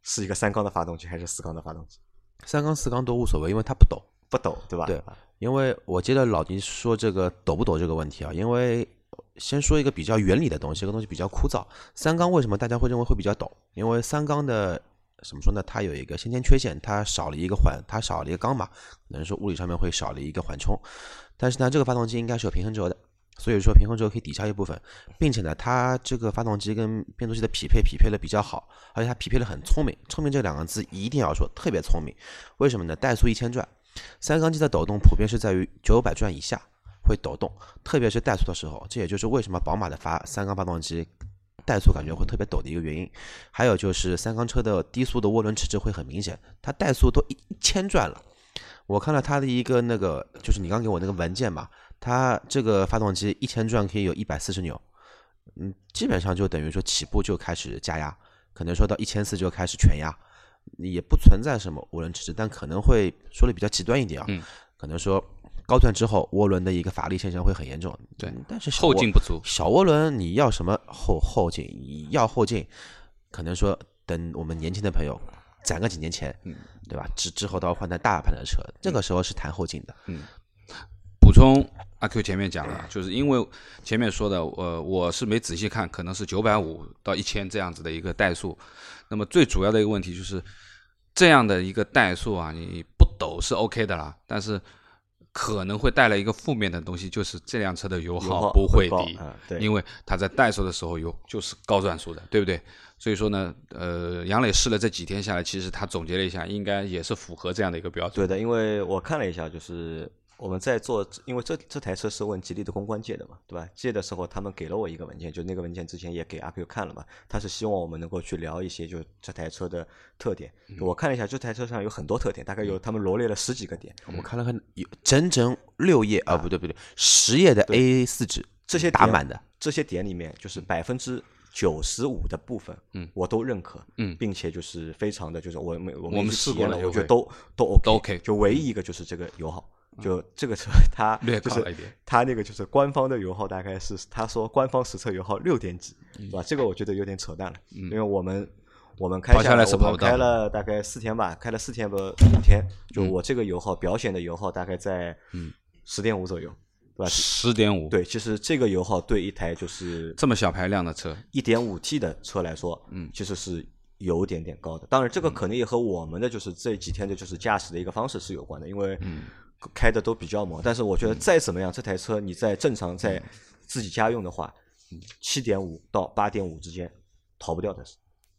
是一个三缸的发动机还是四缸的发动机？三缸四缸都无所谓，因为它不抖。不抖，对吧？对因为我接着老倪说这个抖不抖这个问题啊，因为先说一个比较原理的东西，这个东西比较枯燥。三缸为什么大家会认为会比较抖？因为三缸的怎么说呢？它有一个先天缺陷，它少了一个缓，它少了一个缸嘛，可能说物理上面会少了一个缓冲。但是呢，这个发动机应该是有平衡轴的，所以说平衡轴可以抵消一部分，并且呢，它这个发动机跟变速器的匹配匹配的比较好，而且它匹配的很聪明。聪明这两个字一定要说，特别聪明。为什么呢？怠速一千转。三缸机的抖动普遍是在于九百转以下会抖动，特别是怠速的时候，这也就是为什么宝马的发三缸发动机怠速感觉会特别抖的一个原因。还有就是三缸车的低速的涡轮迟滞会很明显，它怠速都一一千转了。我看了它的一个那个，就是你刚给我那个文件嘛，它这个发动机一千转可以有一百四十扭，嗯，基本上就等于说起步就开始加压，可能说到一千四就开始全压。也不存在什么涡轮迟滞，但可能会说的比较极端一点啊，嗯可能说高转之后涡轮的一个乏力现象会很严重。对嗯但是后劲不足，小涡轮你要什么后后劲？你要后劲，可能说等我们年轻的朋友攒个几年钱，嗯对吧？之之后都要换台大盘的车，这个时候是谈后劲的。补充阿 Q 前面讲了，就是因为前面说的，呃，我是没仔细看，可能是九百五到一千这样子的一个怠速。那么最主要的一个问题就是，这样的一个怠速啊，你不抖是 OK 的啦，但是可能会带来一个负面的东西，就是这辆车的油油耗耗不会低，因为它在怠速的时候有就是高转速的，对不对？所以说呢，呃，杨磊试了这几天下来，其实他总结了一下，应该也是符合这样的一个标准。对的，因为我看了一下，就是我们在做，因为这这台车是问吉利的公关借的嘛，对吧？借的时候他们给了我一个文件，就那个文件之前也给阿 Q 看了嘛，他是希望我们能够去聊一些就这台车的特点。我看了一下，这台车上有很多特点，大概有他们罗列了十几个点，我看了看，有整整六页啊，不对不对，十页的 A 四纸，这些打满的。这些点里面，就是百分之九十五的部分，嗯，我都认可，嗯并且就是非常的，就是我们我我们们去体验了，试过了我觉得都都 OK，都 OK 就唯一一个就是这个油耗，就这个车它略就是高了一点它那个就是官方的油耗大概是他说官方实测油耗六点几，嗯对吧？这个我觉得有点扯淡了，因为我们。我们开下来是我们跑开了大概四天吧，开了四天不五天，就嗯我这个油耗表显的油耗大概在十点五左右，对吧？十点五，对，其实这个油耗对一台就是这么小排量的车，一点五 T 的车来说，嗯其实是有点点高的。当然，这个可能也和我们的就是这几天的就是驾驶的一个方式是有关的，因为嗯开的都比较猛。但是我觉得再怎么样，这台车你在正常在自己家用的话，七点五到八点五之间逃不掉的，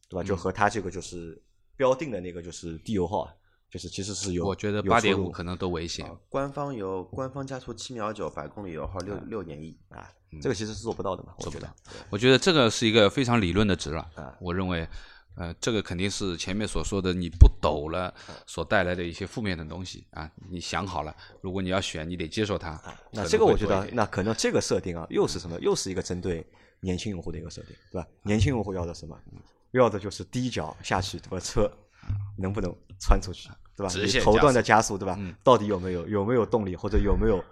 对吧？就和它这个就是标定的那个就是低油耗啊，就是其实是有我觉得八点五可能都危险。官方有官方加速七秒九，百公里油耗六六点一。啊，这个其实是做不到的嘛，我觉得。我觉得这个是一个非常理论的值了啊。我认为，呃，这个肯定是前面所说的你不抖了所带来的一些负面的东西啊。你想好了，如果你要选，你得接受它。啊那这个我觉得，那可能这个设定啊，又是什么？又是一个针对年轻用户的一个设定，对吧？年轻用户要的什么？要的就是第一脚下去，对吧？车能不能穿出去，对吧？直线你头段的加速，对吧？嗯到底有没有有没有动力，或者有没有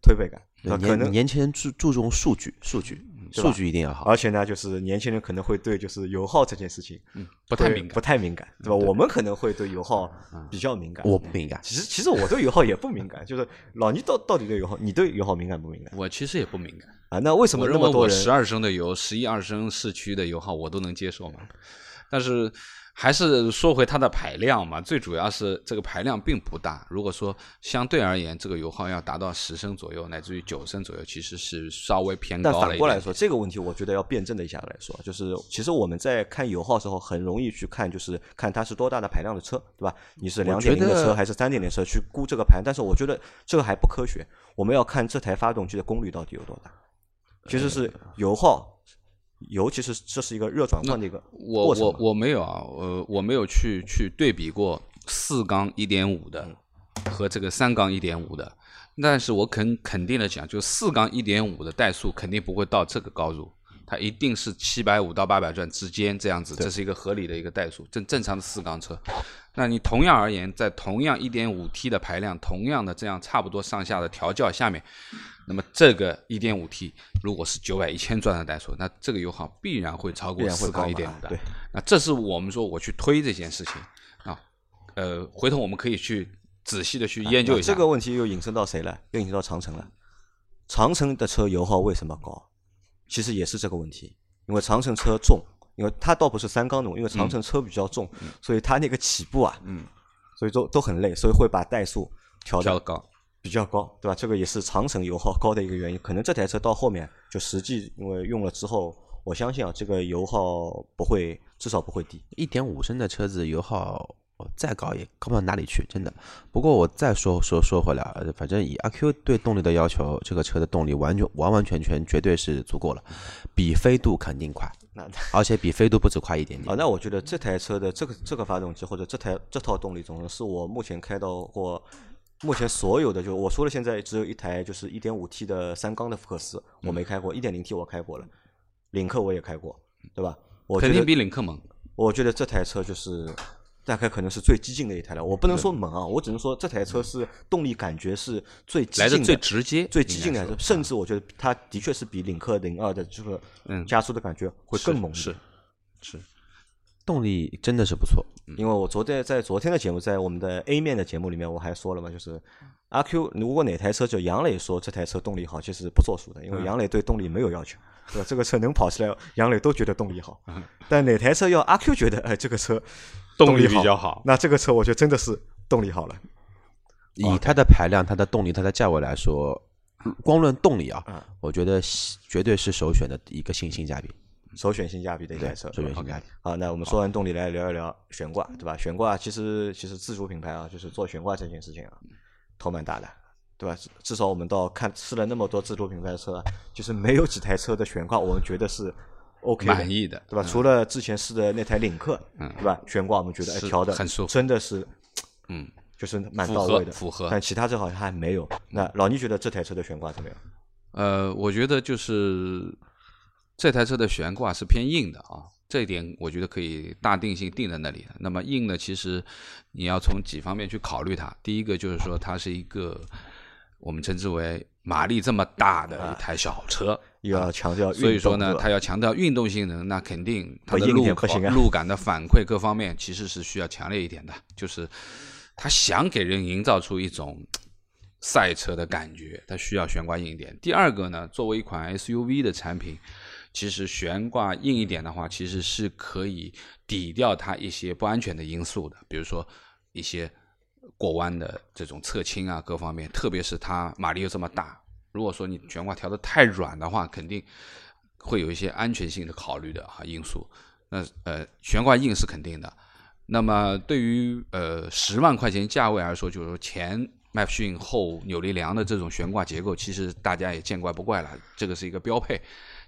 推背感？对吧？可能年年轻人注注重数据，数据，数据一定要好。而且呢，就是年轻人可能会对就是油耗这件事情嗯不太敏不。太敏感，对吧？我们可能会对油耗比较敏感。我不敏感，其实其实我对油耗也不敏感，就是老倪到到底对油耗，你对油耗敏感不敏感我其实也不敏感，啊？那为什么那么多人十二升的油，十一二升市区的油耗我都能接受嘛。但是还是说回它的排量嘛，最主要是这个排量并不大。如果说相对而言，这个油耗要达到十升左右，乃至于九升左右，其实是稍微偏高但。反过来说，这个问题我觉得要辩证的一下来说，就是其实我们在看油耗时候，很容易去看，就是看它是多大的排量的车，对吧？你是两点零的车还是三点零车去估这个盘，但是我觉得这个还不科学。我们要看这台发动机的功率到底有多大，其实是油耗，油其是这是一个热转换的一个我过程嘛。我我没有啊，呃，我没有去去对比过四缸一点五的和这个三缸一点五的，但是我肯肯定的讲，就四缸一点五的怠速肯定不会到这个高度，它一定是七百五到八百转之间这样子，这是一个合理的一个怠速，正正常的四缸车。那你同样而言，在同样一点五 T 的排量，同样的这样差不多上下的调教下面，那么这个一点五 T 如果是九百一千转的怠速，那这个油耗必然会超过四缸一点五的。对，那这是我们说我去推这件事情啊，呃，回头我们可以去仔细的去研究一下。这个问题又引申到谁了？又引申到长城了。长城的车油耗为什么高？其实也是这个问题，因为长城车重，因为它倒不是三缸的，因为长城车比较重，所以它那个起步啊，嗯，所以都都很累，所以会把怠速调的调高，比较高，对吧？这个也是长城油耗高的一个原因。可能这台车到后面就实际因为用了之后，我相信啊，这个油耗不会，至少不会低。一点五升的车子油耗再高也高不到哪里去，真的。不过我再说说说回来啊，反正以阿 Q 对动力的要求，这个车的动力完全完完全全绝对是足够了，比飞度肯定快，那 而且比飞度不止快一点啊，点。那我觉得这台车的这个这个发动机或者这台这套动力总成是我目前开到过，目前所有的就我说的，现在只有一台就是一点五 T 的三缸的福克斯我没开过一点零 T 我开过了，领克我也开过，对吧？我觉肯定得比领克猛。我觉得这台车就是大概可能是最激进的一台了。我不能说猛啊，我只能说这台车是动力感觉是最激进来的最直接最激进的甚至我觉得它的确是比领克零二的这个嗯加速的感觉会更猛一是点。是，动力真的是不错，因为我昨天在昨天的节目，在我们的 A 面的节目里面，我还说了嘛，就是阿 Q 如果哪台车就杨磊说这台车动力好，其实不作数的，因为杨磊对动力没有要求，对吧？这个车能跑起来，杨磊都觉得动力好。但哪台车要阿 Q 觉得，哎，这个车动力力比较好那这个车我觉得真的是动力好了。以它的排量、它的动力、它的价位来说，光论动力啊嗯，我觉得绝对是首选的一个性性价比。首选性价比的一台车，首选性价比。好，那我们说完动力，来聊一聊悬挂，对吧？悬挂其实其实自主品牌啊，就是做悬挂这件事情啊，头蛮大的，对吧？至至少我们到看试了那么多自主品牌的车啊，就是没有几台车的悬挂我们觉得是 OK 满意的，对吧？除了之前试的那台领克，嗯对吧？悬挂我们觉得哎调的很舒服真的是嗯，就是蛮到位的，符合但其他车好像还没有。那老倪觉得这台车的悬挂怎么样？呃，我觉得就是这台车的悬挂是偏硬的啊，这一点我觉得可以大定性定在那里。那么硬呢，其实你要从几方面去考虑它。第一个就是说，它是一个我们称之为马力这么大的一台小车，又要强调运动，所以说呢，它要强调运动性能，那肯定它的路路感的反馈各方面其实是需要强烈一点的。就是它想给人营造出一种赛车的感觉，它需要悬挂硬一点。第二个呢，作为一款 SUV 的产品，其实悬挂硬一点的话，其实是可以抵掉它一些不安全的因素的，比如说一些过弯的这种侧倾啊，各方面，特别是它马力又这么大，如果说你悬挂调的太软的话，肯定会有一些安全性的考虑的哈因素。那呃，悬挂硬是肯定的。那么对于呃十万块钱价位来说，就是说前麦弗逊后扭力梁的这种悬挂结构，其实大家也见怪不怪了，这个是一个标配，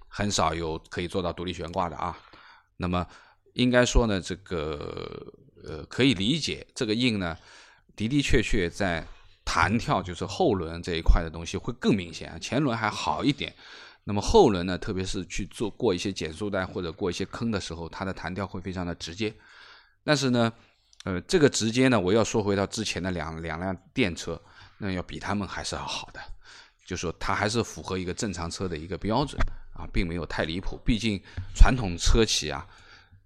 很少有可以做到独立悬挂的啊。那么应该说呢，这个呃可以理解，这个硬呢的的确确在弹跳就是后轮这一块的东西会更明显，前轮还好一点。那么后轮呢，特别是去做过一些减速带或者过一些坑的时候，它的弹跳会非常的直接。但是呢，呃，这个直接呢，我要说回到之前的两两辆电车，那要比他们还是要好的，就说它还是符合一个正常车的一个标准啊，并没有太离谱。毕竟传统车企啊，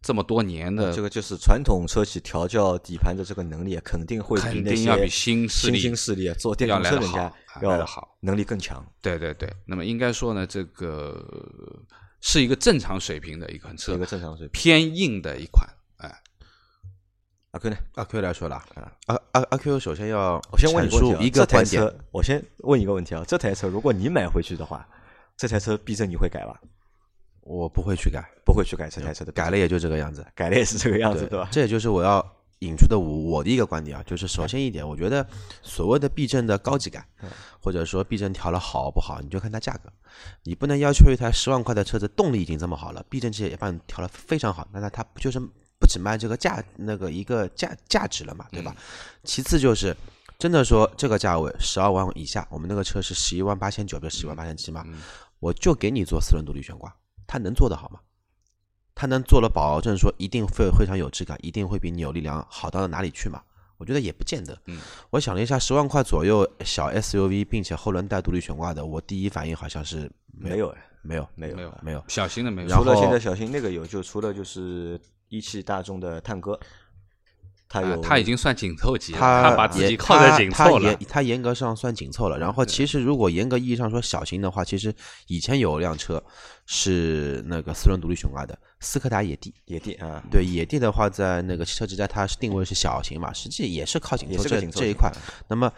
这么多年的这个就是传统车企调教底盘的这个能力，肯定会比肯那些定要比新势力新兴势力做电动车人家要好能力更强。对对对，那么应该说呢，这个是一个正常水平的一款车，一个正常水平偏硬的一款阿 Q 呢？阿 Q 来说了，阿阿阿 Q 首先要我先问你个问题啊一个观点，这台车，我先问一个问题啊，这台车如果你买回去的话，这台车避震你会改吧？我不会去改，不会去改车台车的，改了也就这个样子。改了也是这个样子，对吧？这也就是我要引出的我我的一个观点啊，就是首先一点，我觉得所谓的避震的高级感，或者说避震调了好不好，你就看它价格，你不能要求一台十万块的车子动力已经这么好了，避震器也帮你调了非常好，那它它不就是不只卖这个价那个一个价价值了嘛，对吧？其次就是。真的说这个价位十二万以下，我们那个车是十一万八千九，不是十一万八千七嘛？我就给你做四轮独立悬挂，它能做得好吗？他能做了保证说一定会非常有质感，一定会比扭力梁好到哪里去吗？我觉得也不见得。嗯，我想了一下，十万块左右小 SUV，并且后轮带独立悬挂的，我第一反应好像是没有哎，没有没有没有没有。小型的没有，然后除了现在小型那个有，就除了就是一汽大众的探歌，它有，啊他已经算紧凑级了，它他把自也己靠在紧凑了严。它严格上算紧凑了。然后其实如果严格意义上说小型的话，其实以前有辆车是那个四轮独立悬挂的斯柯达野地。野地啊，对野地的话，在那个汽车之家，它是定位是小型嘛，实际也是靠紧凑这这一块。那么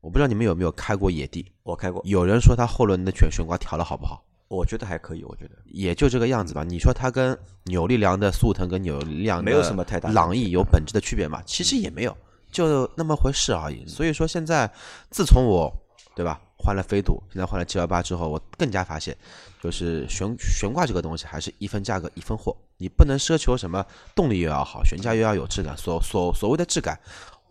我不知道你们有没有开过野地，我开过，有人说它后轮的卷悬挂调的好不好？我觉得还可以，我觉得也就这个样子吧。你说它跟扭力梁的速腾跟扭力梁没有什么太大朗逸有本质的区别吗？其实也没有，就那么回事而已。所以说现在自从我对吧换了飞度，现在换了 G 幺八之后，我更加发现，就是悬悬挂这个东西还是一分价格一分货，你不能奢求什么动力又要好，悬架又要有质感。所所所谓的质感，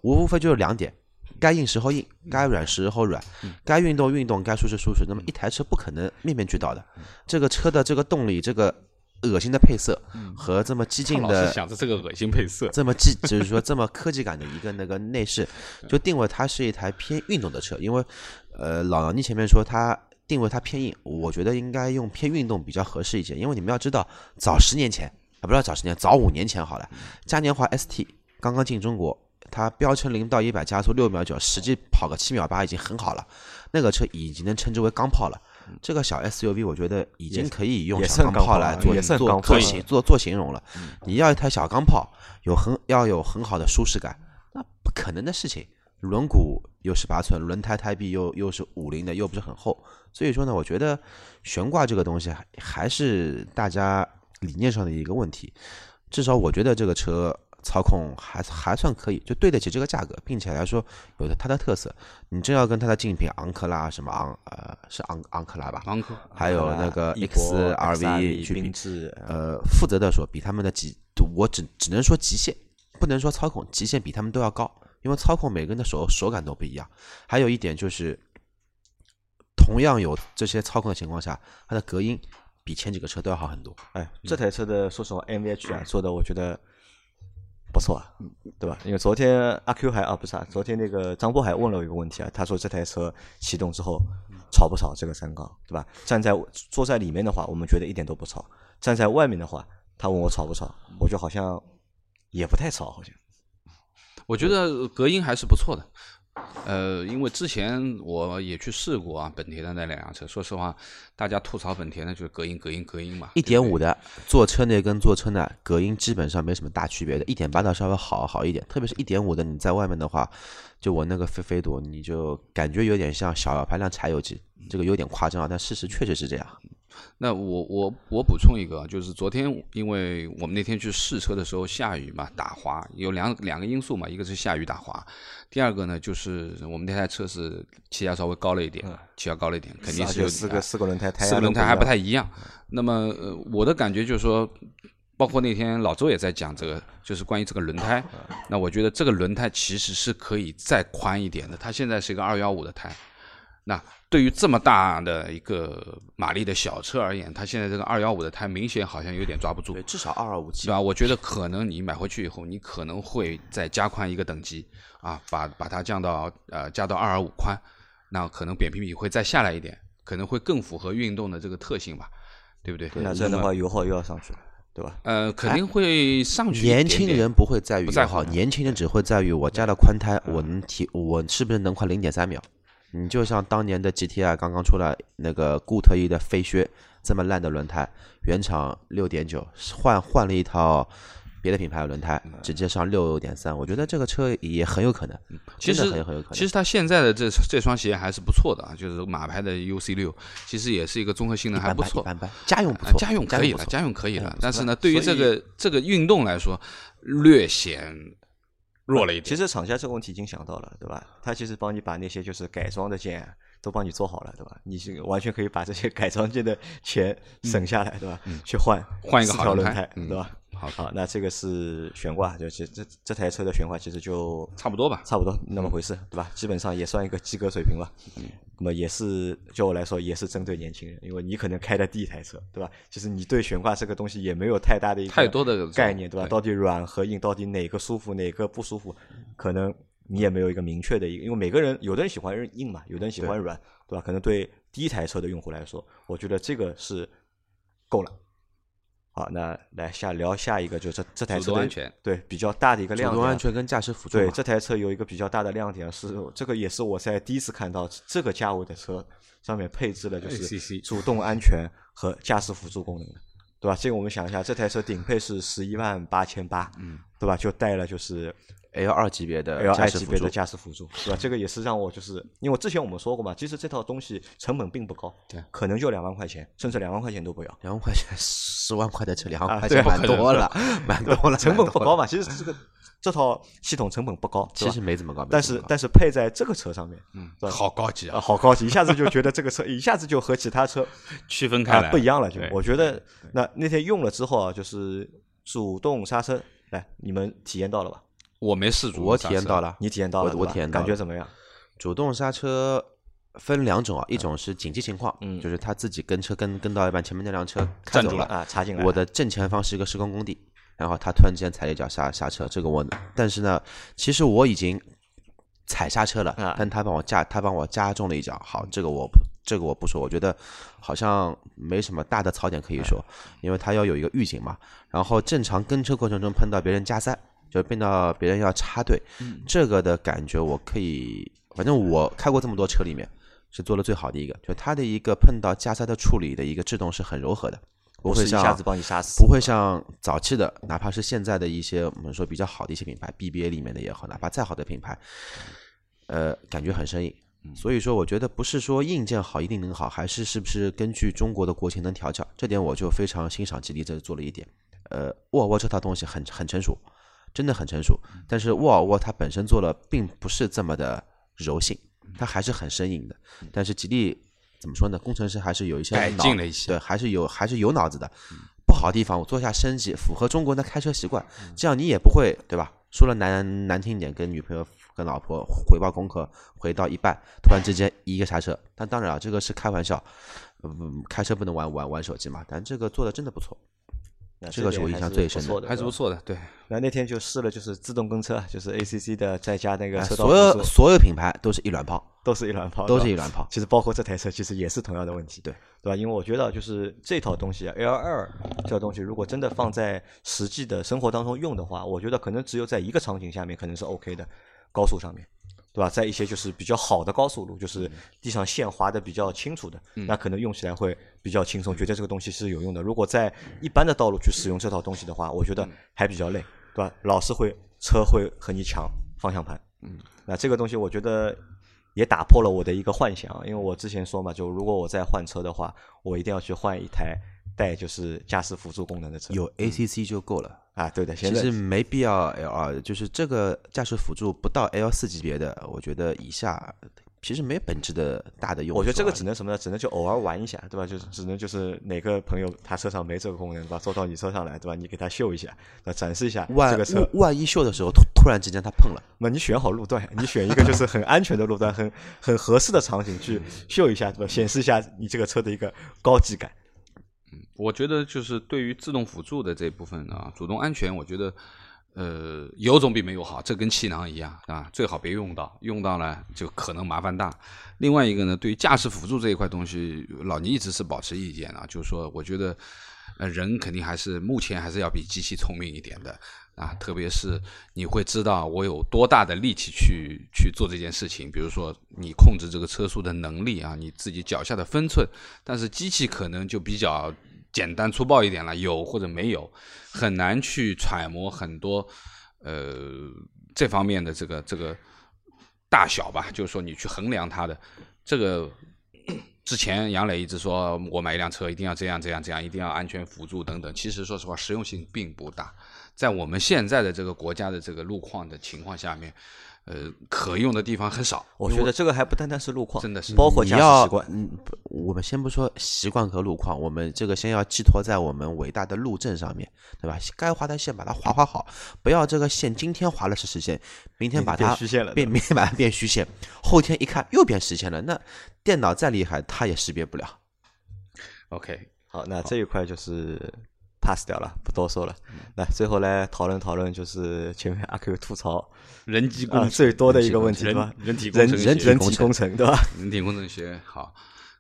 无非就是两点。该硬时候硬，该软时候软，该运动运动，该舒适舒适。那么一台车不可能面面俱到的，这个车的这个动力，这个恶心的配色和这么激进的想着这个恶心配色，这么激，就是说这么科技感的一个那个内饰，就定位它是一台偏运动的车。因为，呃，老杨你前面说它定位它偏硬，我觉得应该用偏运动比较合适一些。因为你们要知道，早十年前啊，不是早十年，早五年前好了，嘉年华 ST 刚刚进中国，它标称零到一百加速六秒九，实际跑个七秒八已经很好了。那个车已经能称之为钢炮了。这个小 SUV 我觉得已经可以用小钢炮来做做做形做做形容了。你要一台小钢炮，有很要有很好的舒适感，那不可能的事情。轮毂又是八寸，轮胎胎壁又又是五零的，又不是很厚，所以说呢，我觉得悬挂这个东西还还是大家理念上的一个问题。至少我觉得这个车操控还还算可以，就对得起这个价格，并且来说有的它的特色。你真要跟它的竞品昂克拉什么昂呃是昂昂克拉吧，昂科还有那个翼博 XRV 去比呃，负责的说，比他们的极，我只只能说极限，不能说操控，极限比他们都要高，因为操控每个人的手手感都不一样。还有一点就是，同样有这些操控的情况下，它的隔音比前几个车都要好很多。哎，这台车的说实话，MVH 啊做的我觉得不错啊，对吧？因为昨天阿 Q 还啊不是啊，昨天那个张波还问了我一个问题啊，他说这台车启动之后吵不吵这个三缸，对吧？站在坐在里面的话，我们觉得一点都不吵；站在外面的话，他问我吵不吵，我觉得好像也不太吵，好像。我觉得隔音还是不错的。呃，因为之前我也去试过啊，本田的那两辆车。说实话，大家吐槽本田的就是隔音、隔音、隔音嘛。一点五的坐车内跟坐车内隔音基本上没什么大区别的，一点八的稍微好好一点，特别是一点五的你在外面的话，就我那个飞飞度，你就感觉有点像小排量柴油机，这个有点夸张啊，但事实确实是这样。那我我我补充一个，就是昨天因为我们那天去试车的时候下雨嘛，打滑，有两两个因素嘛，一个是下雨打滑，第二个呢就是我们那台车是气压稍微高了一点，气压高了一点，肯定是有四个四个轮胎，胎四个轮胎还不太一样。那么呃，我的感觉就是说，包括那天老周也在讲这个，就是关于这个轮胎。那我觉得这个轮胎其实是可以再宽一点的，它现在是一个二幺五的胎。那对于这么大的一个马力的小车而言，它现在这个二幺五的胎明显好像有点抓不住对，，至少二二五七对吧？我觉得可能你买回去以后，你可能会再加宽一个等级啊，把把它降到呃加到二二五宽，那可能扁平比会再下来一点，可能会更符合运动的这个特性吧，对不对？那这样的话，油耗又要上去了，对吧？呃，肯定会上去一年轻人不会在于不在油耗，乎年轻人只会在于我加了宽胎，我能提，我是不是能快零点三秒？你就像当年的 GTI 刚刚出来那个固特异的飞靴这么烂的轮胎，原厂六点九，换换了一套别的品牌的轮胎，直接上六点三，我觉得这个车也很有可能，其实很很有可能。其实它现在的这这双鞋还是不错的啊，就是马牌的 UC 六，其实也是一个综合性能还不错一。般般，家用不错，啊家用可以了，家用可以。了但是呢，对于这个这个运动来说，略显弱了一点。其实厂家这个问题已经想到了，对吧？他其实帮你把那些就是改装的件都帮你做好了，对吧？你是完全可以把这些改装件的钱省下来，对吧？去换嗯换一个好轮胎胎，对吧？好好，那这个是悬挂，就其实这这台车的悬挂其实就差不多吧。差不多那么回事，对吧？基本上也算一个及格水平吧。嗯，那么也是就我来说，也是针对年轻人，因为你可能开的第一台车，对吧？其实你对悬挂这个东西也没有太大的一个太多的概念，对吧？到底软和硬，到底哪个舒服，哪个不舒服，可能你也没有一个明确的一个，因为每个人有的人喜欢硬嘛，有的人喜欢软，对吧？可能对第一台车的用户来说，我觉得这个是够了。好，那来下聊下一个，就是这这台车的安全对比较大的一个亮点主，动安全跟驾驶辅助对，这台车有一个比较大的亮点是，这个也是我在第一次看到这个价位的车上面配置了就是主动安全和驾驶辅助功能的，对吧？这个我们想一下，这台车顶配是十一万八千八，嗯，对吧？就带了就是 L 二级别的 L 驾 I 级别的，驾驶辅助，对吧？这个也是让我就是因为我之前我们说过嘛，其实这套东西成本并不高，对，可能就两万块钱，甚至两万块钱都不要。两万块钱十万块的车，两万块钱蛮多了，蛮多了，成本不高嘛，其实这个 这套系统成本不高，其实没怎么高，但是但是配在这个车上面，嗯好高级啊，啊，好高级，一下子就觉得这个车一下子就和其他车 区分开来啊不一样了。就我觉得那那天用了之后啊，就是主动刹车，来你们体验到了吧？我没试主我刹体验到了，你体验到了，我我对吧？体验到了感觉怎么样？主动刹车分两种啊，一种是紧急情况，嗯。就是他自己跟车跟跟到一半，前面那辆车开走了，站住了啊，插进来，我的正前方是一个施工工地，然后他突然之间踩了一脚刹刹车，这个我，但是呢，其实我已经踩刹车了，啊但他帮我加他帮我加重了一脚，好，这个我不这个我不说，我觉得好像没什么大的槽点可以说，因为他要有一个预警嘛，然后正常跟车过程中碰到别人加塞，就变到别人要插队，这个的感觉我可以，反正我开过这么多车里面。是做的最好的一个，就它的一个碰到加塞的处理的一个制动是很柔和的，不会像是一下子帮你杀死，不会像早期的，哪怕是现在的一些我们说比较好的一些品牌，BBA 里面的也好，哪怕再好的品牌，呃，感觉很生硬。所以说，我觉得不是说硬件好一定能好，还是是不是根据中国的国情能调教，这点我就非常欣赏吉利这做了一点。呃，沃尔沃这套东西很很成熟，真的很成熟，但是沃尔沃它本身做的并不是这么的柔性，它还是很生硬的。但是吉利怎么说呢？工程师还是有一些改脑进了一些对，还是有还是有脑子的。不好的地方我做一下升级，符合中国人的开车习惯，这样你也不会对吧？说了难难听一点，跟女朋友、跟老婆回报功课，回到一半，突然之间一个刹车。但当然啊，这个是开玩笑，嗯，开车不能玩玩玩手机嘛。但这个做的真的不错。那这个是我印象最深的还是。不错的，对。那那天就试了，就是自动跟车，就是 ACC 的，再加那个哎车道所有所有品牌都是一卵炮，都是一卵炮，都是一卵炮。其实包括这台车，其实也是同样的问题，对对吧？因为我觉得就是这套东西啊，L 二这套东西，如果真的放在实际的生活当中用的话，我觉得可能只有在一个场景下面可能是 OK 的，高速上面，对吧？在一些就是比较好的高速路，就是地上线划的比较清楚的，那可能用起来会比较轻松，觉得这个东西是有用的。如果在一般的道路去使用这套东西的话，我觉得还比较累，对吧？老是会车会和你抢方向盘，嗯，那这个东西我觉得也打破了我的一个幻想，因为我之前说嘛，就如果我再换车的话，我一定要去换一台带就是驾驶辅助功能的车。有 ACC 就够了。啊，对的，其实没必要 L 二，就是这个驾驶辅助不到 L 四级别的，我觉得以下其实没本质的大的用啊。我觉得这个只能什么呢？只能就偶尔玩一下，对吧？就是只能就是哪个朋友他车上没这个功能，对吧？坐到你车上来，对吧？你给他秀一下，那展示一下万这个车。万一秀的时候突突然之间他碰了，那你选好路段，你选一个就是很安全的路段，很很合适的场景去秀一下，对吧？显示一下你这个车的一个高级感。我觉得就是对于自动辅助的这部分啊，主动安全，我觉得呃有总比没有好，这跟气囊一样啊，最好别用到，用到了就可能麻烦大。另外一个呢，对于驾驶辅助这一块东西，老倪一直是保持意见啊，就是说，我觉得呃人肯定还是目前还是要比机器聪明一点的啊，特别是你会知道我有多大的力气去去做这件事情，比如说你控制这个车速的能力啊，你自己脚下的分寸，但是机器可能就比较简单粗暴一点了，有或者没有，很难去揣摩很多呃这方面的这个这个大小吧。就是说你去衡量它的这个。之前杨磊一直说我买一辆车一定要这样这样这样，一定要安全辅助等等。其实说实话，实用性并不大。在我们现在的这个国家的这个路况的情况下面。呃，可用的地方很少。我觉得这个还不单单是路况，真的是包括驾驶习惯。嗯，我们先不说习惯和路况，我们这个先要寄托在我们伟大的路政上面，对吧？该划的线把它划划好，不要这个线今天划了是实线，明天把它变虚线了，变明天把它变虚线，后天一看又变实线了，那电脑再厉害，它也识别不了。OK，好，那这一块就是。Pass 掉了，不多说了。来，最后来讨论讨论，就是前面阿 Q 吐槽人机工最多的一个问题，对吧？人体人人人体工程，对吧？人体工程学好。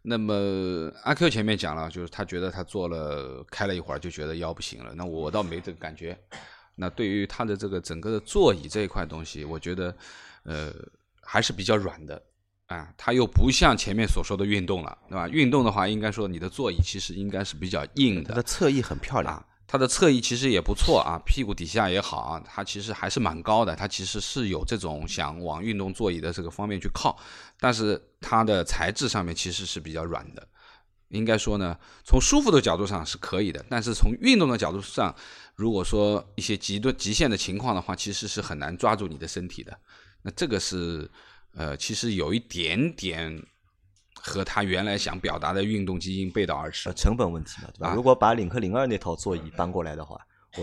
那么阿 Q 前面讲了，就是他觉得他做了开了一会儿就觉得腰不行了。那我倒没这个感觉。那对于他的这个整个的座椅这一块东西，我觉得呃还是比较软的。啊，它又不像前面所说的运动了，对吧？运动的话，应该说你的座椅其实应该是比较硬的。它的侧翼很漂亮，啊它的侧翼其实也不错啊，屁股底下也好啊，它其实还是蛮高的。它其实是有这种想往运动座椅的这个方面去靠，但是它的材质上面其实是比较软的。应该说呢，从舒服的角度上是可以的，但是从运动的角度上，如果说一些极端极限的情况的话，其实是很难抓住你的身体的。那这个是。呃，其实有一点点和他原来想表达的运动基因背道而驰，成本问题嘛，对吧？如果把领克零二那套座椅搬过来的话，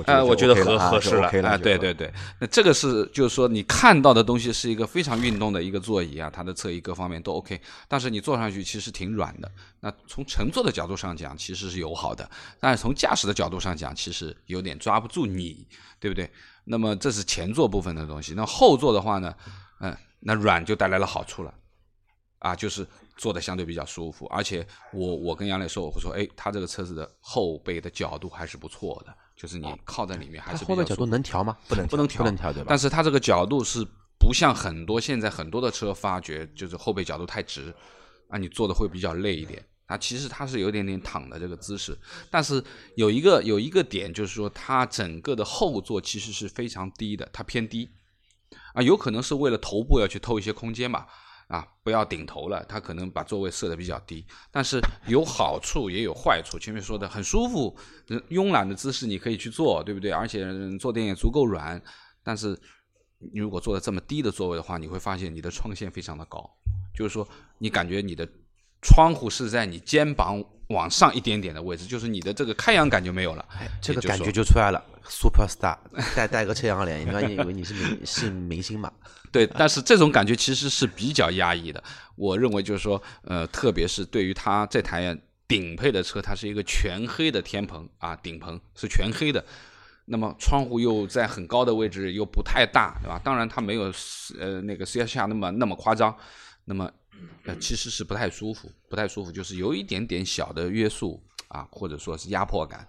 呃，我觉得合合适了啊，对对对，那这个是就是说你看到的东西是一个非常运动的一个座椅啊，它的侧翼各方面都 OK，但是你坐上去其实挺软的。那从乘坐的角度上讲，其实是友好的，但是从驾驶的角度上讲，其实有点抓不住你，对不对？那么这是前座部分的东西，那后座的话呢，嗯。那软就带来了好处了，啊，就是坐的相对比较舒服，而且我我跟杨磊说，我会说，哎，他这个车子的后背的角度还是不错的，就是你靠在里面还是后背角度能调吗？不能，不能调，不能调对吧？但是它这个角度是不像很多现在很多的车发觉，就是后背角度太直，啊，你坐的会比较累一点。啊，其实它是有点点躺的这个姿势，但是有一个有一个点就是说，它整个的后座其实是非常低的，它偏低。啊，有可能是为了头部要去偷一些空间嘛，啊，不要顶头了，他可能把座位设的比较低，但是有好处也有坏处。前面说的很舒服，慵懒的姿势你可以去做，对不对？而且坐垫也足够软，但是你如果坐的这么低的座位的话，你会发现你的窗线非常的高，就是说你感觉你的窗户是在你肩膀。往上一点点的位置，就是你的这个开阳感就没有了，这个感觉就出来了。Super Star 带带个遮阳帘，你以为你是明是明星嘛？对，但是这种感觉其实是比较压抑的。我认为就是说，呃，特别是对于它这台顶配的车，它是一个全黑的天棚啊，顶棚是全黑的，那么窗户又在很高的位置，又不太大，对吧？当然它没有呃那个 C S 下那么那么夸张，那么。呃，其实是不太舒服，不太舒服，就是有一点点小的约束啊，或者说是压迫感。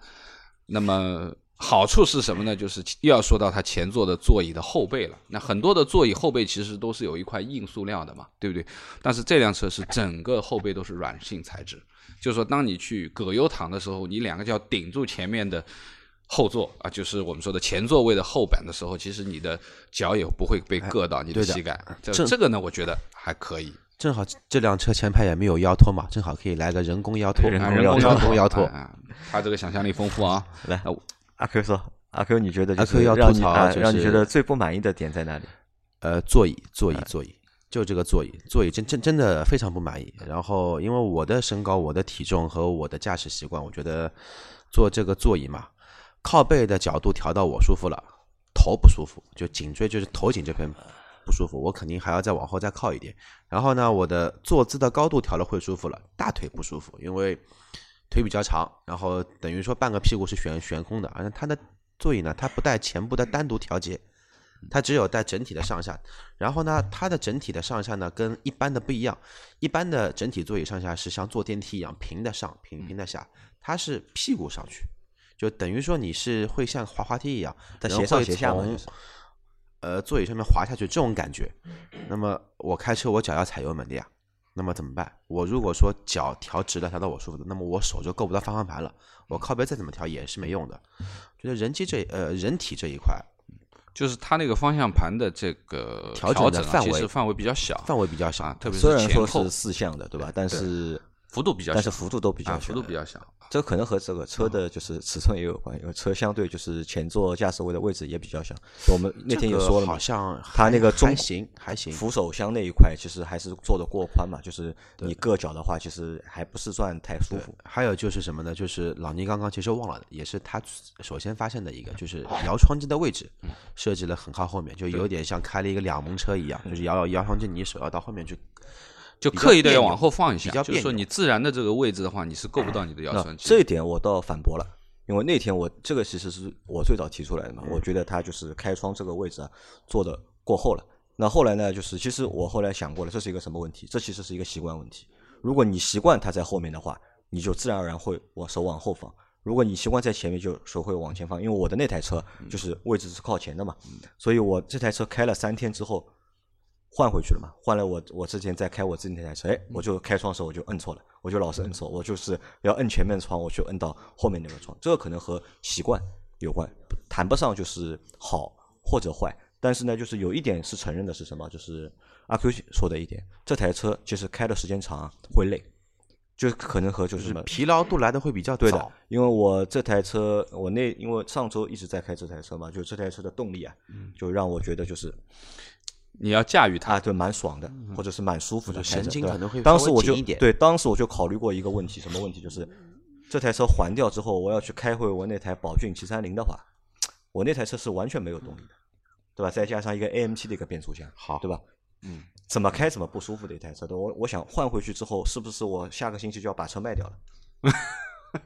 那么好处是什么呢？就是又要说到它前座的座椅的后背了。那很多的座椅后背其实都是有一块硬塑料的嘛，对不对？但是这辆车是整个后背都是软性材质，就是说当你去葛优躺的时候，你两个脚顶住前面的后座啊，就是我们说的前座位的后板的时候，其实你的脚也不会被硌到你的膝盖。这这个呢，我觉得还可以。正好这辆车前排也没有腰托嘛，正好可以来个人工腰托，人工腰托。他这个想象力丰富啊！来，阿 Q 说，阿 Q 你觉得阿 Q 要吐槽，让你觉得最不满意的点在哪里？呃，座椅，座椅，座椅，就这个座椅，座椅真真真的非常不满意。然后因为我的身高、我的体重和我的驾驶习惯，我觉得坐这个座椅嘛，靠背的角度调到我舒服了，头不舒服，就颈椎就是头颈这边。不舒服，我肯定还要再往后再靠一点。然后呢，我的坐姿的高度调了会舒服了，大腿不舒服，因为腿比较长，然后等于说半个屁股是悬悬空的。而且它的座椅呢，它不带前部的单独调节，它只有带整体的上下。然后呢，它的整体的上下呢跟一般的不一样，一般的整体座椅上下是像坐电梯一样平的上平平的下，它是屁股上去，就等于说你是会像滑滑梯一样，斜上斜下呃，座椅上面滑下去这种感觉，那么我开车我脚要踩油门的呀，那么怎么办？我如果说脚调直了，调到我舒服的，那么我手就够不到方向盘了，我靠背再怎么调也是没用的。觉得人机这呃人体这一块就是它那个方向盘的这个调整范围其实范围比较小范围比较小啊，，特别虽然说是前后是四项的，对吧？但是幅度比较小，但是幅度都比较啊，小，幅度比较小。这可能和这个车的就是尺寸也有关，因为车相对就是前座驾驶位的位置也比较小。我们那天也说了嘛好，像它那个中还行还行，扶手箱那一块其实还是做的过宽嘛，就是你硌脚的话，其实还不是算太舒服。还有就是什么呢？就是老倪刚刚其实忘了，也是他首先发现的一个，就是摇窗机的位置设计的很靠后面，就有点像开了一个两门车一样，就是摇摇摇窗机，你手要到后面去。就刻意的要往后放一下就是说你自然的这个位置的话，你是够不到你的摇那窗机。这一点我倒反驳了，因为那天我这个其实是我最早提出来的嘛，我觉得他就是开窗这个位置啊做的过后了。那后来呢，就是其实我后来想过了，这是一个什么问题？这其实是一个习惯问题。如果你习惯它在后面的话，你就自然而然会往手往后放。如果你习惯在前面，就手会往前放。因为我的那台车就是位置是靠前的嘛，所以我这台车开了三天之后换回去了嘛，换了我我之前在开我自己那台车，哎，我就开窗的时候我就摁错了，我就老是摁错，我就是要摁前面的窗，我去摁到后面那个窗，这个可能和习惯有关，谈不上就是好或者坏，但是呢，就是有一点是承认的是什么，就是阿 Q 说的一点，这台车其实开的时间长啊会累，就可能和就是什么疲劳度来的会比较对的，，因为我这台车，我那因为上周一直在开这台车嘛，就这台车的动力啊，就让我觉得就是你要驾驭它，啊，对，蛮爽的，或者是蛮舒服的开着，就神经对吧可能会稍当时我就对，当时我就考虑过一个问题，什么问题？就是这台车还掉之后，我要去开回我那台宝骏七三零的话，我那台车是完全没有动力的，对吧？再加上一个 AMT 的一个变速箱，好对吧？嗯，怎么开怎么不舒服的一台车，对我我想换回去之后，是不是我下个星期就要把车卖掉了？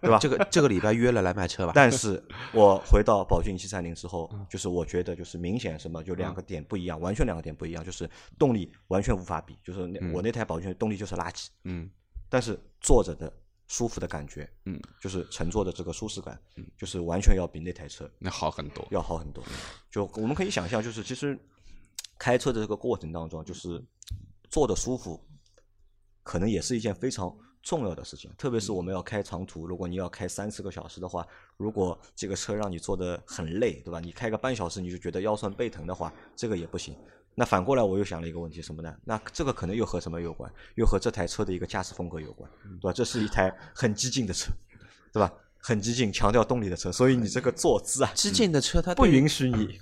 对吧？这个这个礼拜约了来卖车吧。但是我回到宝骏七三零之后，嗯就是我觉得就是明显什么，就两个点不一样，完全两个点不一样，就是动力完全无法比，就是那我那台宝骏动力就是垃圾，嗯但是坐着的舒服的感觉，嗯，就是乘坐的这个舒适感，嗯就是完全要比那台车那好很多。要好很多。就我们可以想象，就是其实开车的这个过程当中，就是坐的舒服，可能也是一件非常重要的事情。特别是我们要开长途，如果你要开三四个小时的话，如果这个车让你坐的很累，对吧？你开个半小时你就觉得腰酸背疼的话，这个也不行。那反过来，我又想了一个问题，什么呢？那这个可能又和什么有关？又和这台车的一个驾驶风格有关，对吧？这是一台很激进的车，对吧？很激进，强调动力的车，所以你这个坐姿啊，激进的车它不允许你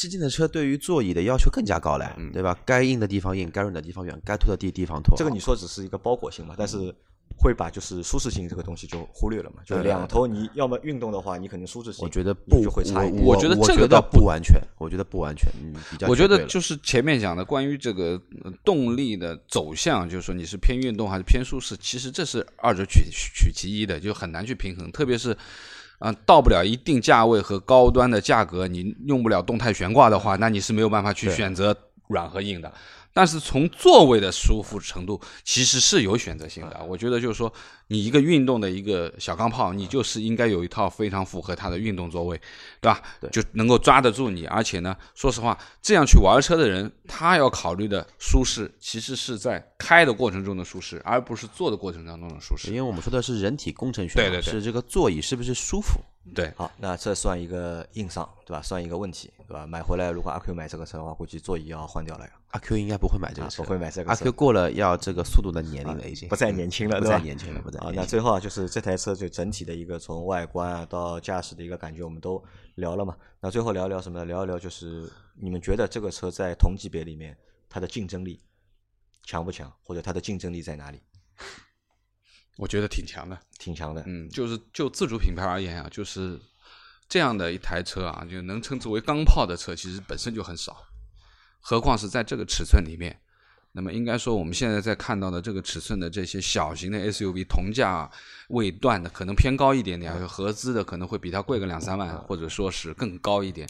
激进的车对于座椅的要求更加高了，对吧？该硬的地方硬，该软的地方软，该凸的地地方凸。这个你说只是一个包裹性嘛，但是会把就是舒适性这个东西就忽略了嘛。就两头你要么运动的话，你肯定舒适性，我觉得不就会差一点。我我觉得我觉得这个倒不完全，我觉得不完全，嗯，比较我觉得就是前面讲的关于这个呃动力的走向，就是说你是偏运动还是偏舒适，其实这是二者取取其一的，就很难去平衡。特别是啊、到不了一定价位和高端的价格，你用不了动态悬挂的话，那你是没有办法去选择软和硬的。但是从座位的舒服程度，其实是有选择性的。我觉得就是说，你一个运动的一个小钢炮，你就是应该有一套非常符合它的运动座位，对吧？就能够抓得住你。而且呢，说实话，这样去玩车的人，他要考虑的舒适，其实是在开的过程中的舒适，而不是坐的过程当中的舒适。因为我们说的是人体工程学，对对对是这个座椅是不是舒服？对，好，那这算一个硬伤，对吧？算一个问题，对吧？买回来如果阿 Q 买这个车的话，估计座椅要换掉了呀，阿 Q 应该不会买这啊个车，不会买这个阿车 Q 过了要这个速度的年龄了，已经不再年轻了，不？再年轻了，不再啊，那最后啊，就是这台车就整体的一个从外观啊到驾驶的一个感觉，我们都聊了嘛。那最后聊一聊什么呢？聊一聊就是你们觉得这个车在同级别里面它的竞争力强不强，或者它的竞争力在哪里？我觉得挺强的。挺强的。嗯，就是就自主品牌而言啊，就是这样的一台车啊，就能称之为钢炮的车，其实本身就很少，何况是在这个尺寸里面。那么应该说，我们现在在看到的这个尺寸的这些小型的 SUV，同价位段的可能偏高一点点，合资的可能会比它贵个两三万，或者说是更高一点。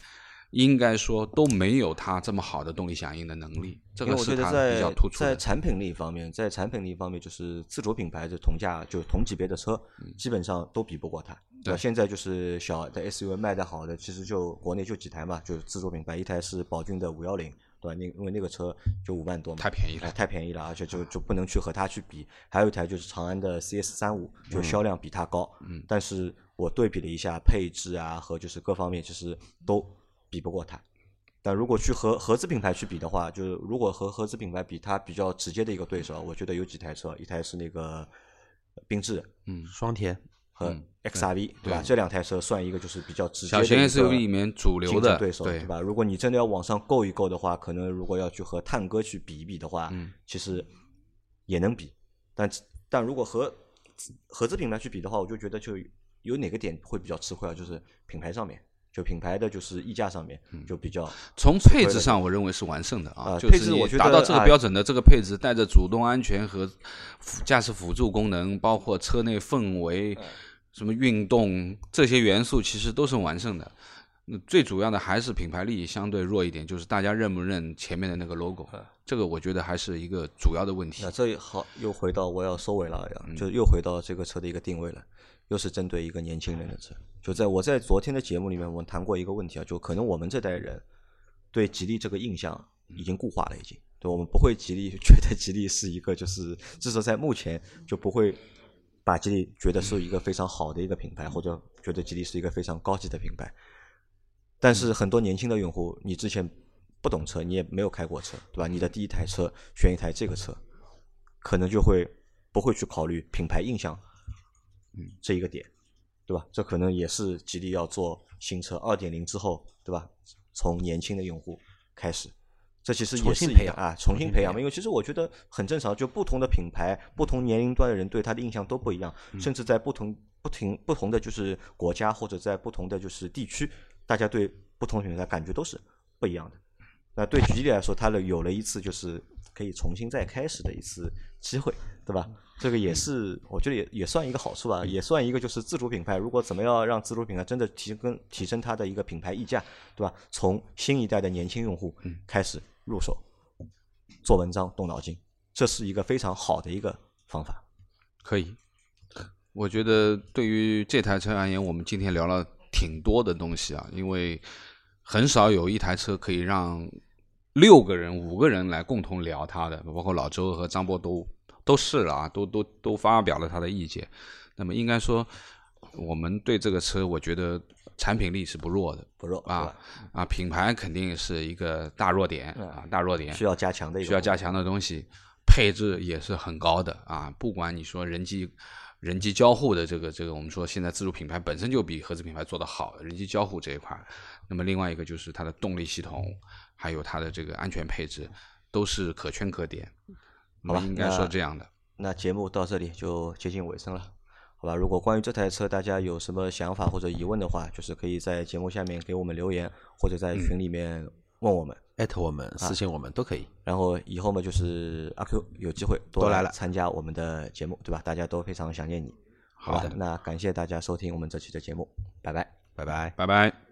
应该说都没有它这么好的动力响应的能力，这因为我觉得个是它比较在在突出的。产品力方面，在产品力方面，就是自主品牌的同价就同级别的车，基本上都比不过它。对现在就是小的 SUV 卖的好的，其实就国内就几台嘛，就是自主品牌，一台是宝骏的五幺零，对吧？那因为那个车就五万多嘛，太便宜了哎太便宜了，而且就就不能去和它去比。还有一台就是长安的 CS 三五，就销量比它高，嗯但是我对比了一下配置啊和就是各方面，其实都比不过它。但如果去和合资品牌去比的话，就是如果和合资品牌比，它比较直接的一个对手，我觉得有几台车，一台是那个缤智嗯，双田和嗯 XRV，、对吧？对这两台车算一个就是比较直接的小型 SUV 里面主流的对手，对吧？如果你真的要往上够一够的话，可能如果要去和探戈去比一比的话，嗯其实也能比，但但如果和合资品牌去比的话，我就觉得就有哪个点会比较吃亏啊？就是品牌上面，就品牌的就是溢价上面就比较从配置上，我认为是完胜的啊，啊就是配置我觉得达到这个啊标准的这个配置，带着主动安全和辅驾驶辅助功能，包括车内氛围、嗯什么运动这些元素，其实都是完胜的。那最主要的还是品牌力相对弱一点，就是大家认不认前面的那个 logo，这个我觉得还是一个主要的问题那。这好又回到我要收尾了嗯呀，就又回到这个车的一个定位了，又是针对一个年轻人的车。就在我在昨天的节目里面，我们谈过一个问题啊，就可能我们这代人对吉利这个印象已经固化了，已经对我们不会吉利 觉得吉利是一个就是至少在目前就不会把吉利觉得是一个非常好的一个品牌，或者觉得吉利是一个非常高级的品牌。但是很多年轻的用户，你之前不懂车，你也没有开过车，对吧？你的第一台车选一台这个车，可能就会不会去考虑品牌印象，嗯，这一个点，对吧？这可能也是吉利要做新车二点零之后，对吧？从年轻的用户开始，这其实也重新培养是一个啊，重新新培养嘛。因为其实我觉得很正常，就不同的品牌、不同年龄段的人对它的印象都不一样，甚至在不同不停不同的就是国家或者在不同的就是地区，大家对不同品牌感觉都是不一样的。那对吉利来说，它的有了一次就是可以重新再开始的一次机会，对吧？这个也是我觉得也也算一个好处吧，也算一个就是自主品牌。如果怎么样让自主品牌真的提升提升它的一个品牌溢价，对吧？从新一代的年轻用户开始入手，做文章动脑筋，这是一个非常好的一个方法。可以，我觉得对于这台车而言，我们今天聊了挺多的东西啊，因为很少有一台车可以让六个人、五个人来共同聊他的，包括老周和张波都都试了啊，都都都发表了他的意见。那么应该说，我们对这个车，我觉得产品力是不弱的不弱啊啊，品牌肯定是一个大弱点啊，大弱点需要加强的需要加强的东西，配置也是很高的啊。不管你说人机人机交互的这个这个，我们说现在自主品牌本身就比合资品牌做得好，人机交互这一块。那么另外一个就是它的动力系统，还有它的这个安全配置，都是可圈可点。好吧应该说这样的。那节目到这里就接近尾声了，好吧？如果关于这台车大家有什么想法或者疑问的话，就是可以在节目下面给我们留言，或者在群里面问我们。艾特我们、私信我们都可以。然后以后嘛，就是阿 Q 有机会多多来了参加我们的节目，对吧？大家都非常想念你。好的，吧那感谢大家收听我们这期的节目，拜拜。拜拜。拜拜。